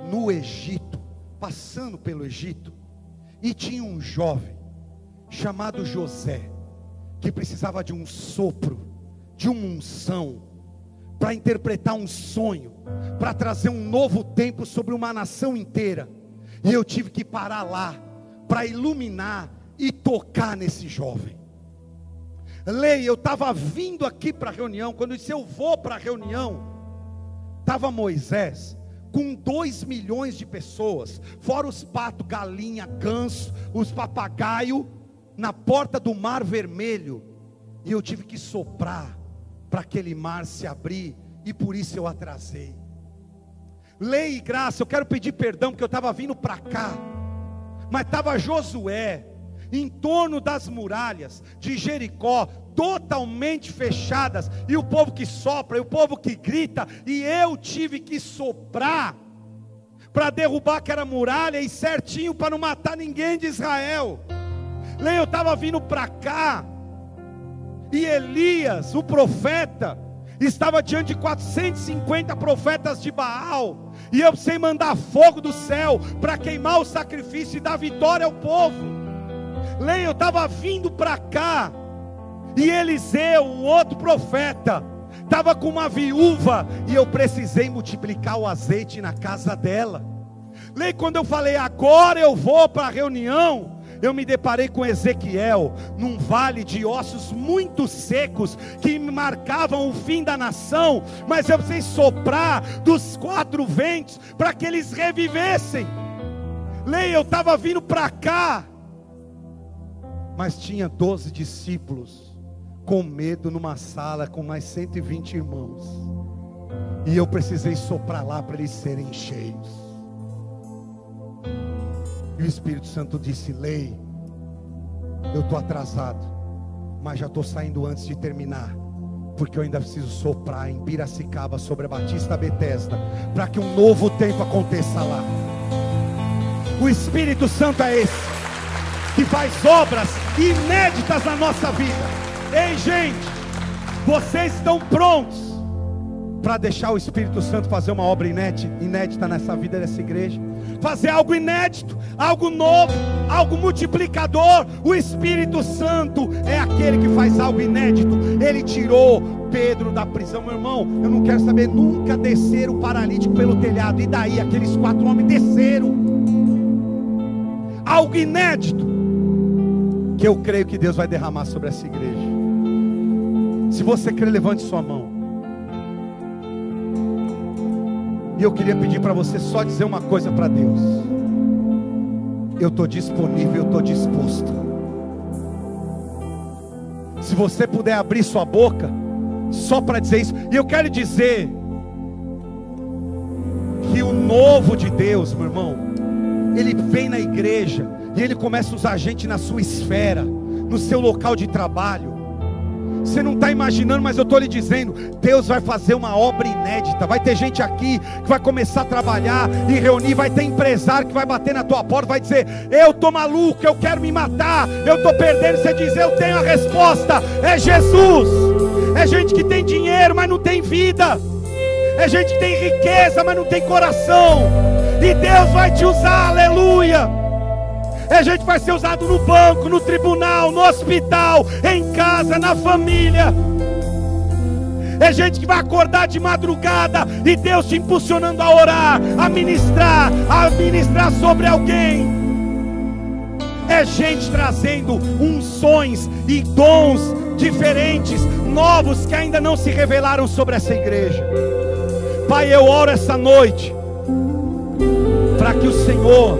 S1: no Egito, passando pelo Egito, e tinha um jovem chamado José, que precisava de um sopro, de uma unção, para interpretar um sonho, para trazer um novo tempo sobre uma nação inteira. E eu tive que parar lá, para iluminar e tocar nesse jovem. Lei, eu estava vindo aqui para a reunião. Quando eu disse eu vou para a reunião, estava Moisés com dois milhões de pessoas, fora os patos, galinha, ganso, os papagaio, na porta do mar vermelho. E eu tive que soprar para aquele mar se abrir, e por isso eu atrasei. Lei e graça, eu quero pedir perdão, porque eu estava vindo para cá, mas estava Josué, em torno das muralhas de Jericó, totalmente fechadas, e o povo que sopra, e o povo que grita, e eu tive que soprar para derrubar aquela muralha e certinho para não matar ninguém de Israel. Leia, eu estava vindo para cá, e Elias, o profeta, estava diante de 450 profetas de Baal, e eu precisei mandar fogo do céu para queimar o sacrifício e dar vitória ao povo. Leia, eu estava vindo para cá, e Eliseu, um outro profeta, estava com uma viúva, e eu precisei multiplicar o azeite na casa dela. Leia, quando eu falei, agora eu vou para a reunião, eu me deparei com Ezequiel num vale de ossos muito secos que marcavam o fim da nação, mas eu precisei soprar dos quatro ventos para que eles revivessem. Leia, eu estava vindo para cá, mas tinha doze discípulos com medo numa sala com mais 120 irmãos. E eu precisei soprar lá para eles serem cheios. E o Espírito Santo disse: Lei, eu estou atrasado, mas já estou saindo antes de terminar. Porque eu ainda preciso soprar em Piracicaba sobre a Batista Betesda, para que um novo tempo aconteça lá. O Espírito Santo é esse que faz obras inéditas na nossa vida. Ei, gente, vocês estão prontos para deixar o Espírito Santo fazer uma obra inédita, nessa vida dessa igreja? Fazer algo inédito, algo novo, algo multiplicador. O Espírito Santo é aquele que faz algo inédito. Ele tirou Pedro da prisão, meu irmão. Eu não quero saber nunca descer o paralítico pelo telhado. E daí aqueles quatro homens desceram. Algo inédito que eu creio que Deus vai derramar sobre essa igreja. Se você crê, levante sua mão. E eu queria pedir para você só dizer uma coisa para Deus. Eu estou disponível, eu estou disposto. Se você puder abrir sua boca, só para dizer isso. E eu quero dizer que o novo de Deus, meu irmão, ele vem na igreja e Ele começa a usar a gente na sua esfera, no seu local de trabalho. Você não está imaginando, mas eu estou lhe dizendo: Deus vai fazer uma obra inédita. Vai ter gente aqui que vai começar a trabalhar e reunir. Vai ter empresário que vai bater na tua porta, vai dizer: Eu estou maluco, eu quero me matar, eu estou perdendo. Você diz: Eu tenho a resposta, é Jesus. É gente que tem dinheiro, mas não tem vida. É gente que tem riqueza, mas não tem coração. E Deus vai te usar, aleluia. É gente vai ser usado no banco, no tribunal, no hospital, em casa, na família. É gente que vai acordar de madrugada e Deus te impulsionando a orar, a ministrar, a ministrar sobre alguém. É gente trazendo unções e dons diferentes, novos que ainda não se revelaram sobre essa igreja. Pai, eu oro essa noite para que o Senhor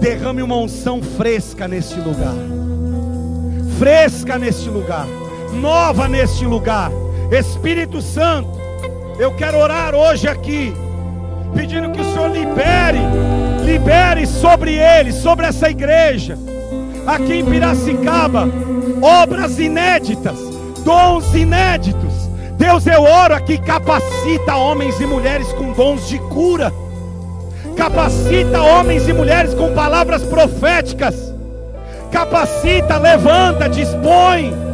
S1: derrame uma unção fresca neste lugar. Fresca neste lugar, nova neste lugar Espírito Santo, eu quero orar hoje aqui, pedindo que o Senhor libere, libere sobre eles, sobre essa igreja, aqui em Piracicaba, obras inéditas, dons inéditos. Deus, eu oro aqui, capacita homens e mulheres com dons de cura, capacita homens e mulheres com palavras proféticas, capacita, levanta, dispõe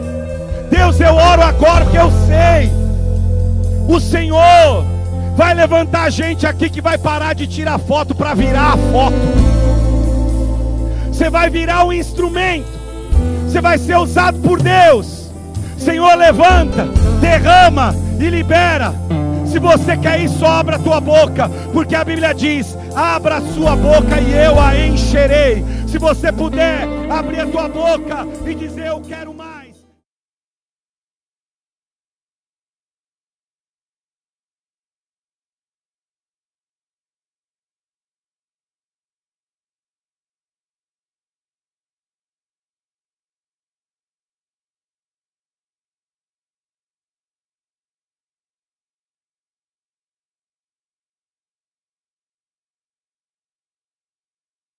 S1: Deus, eu oro agora que eu sei. O Senhor vai levantar gente aqui que vai parar de tirar foto para virar a foto. Você vai virar um instrumento. Você vai ser usado por Deus. Senhor, levanta, derrama e libera. Se você quer isso, abra a tua boca, porque a Bíblia diz: abra a sua boca e eu a encherei. Se você puder abrir a tua boca e dizer: Eu quero mais.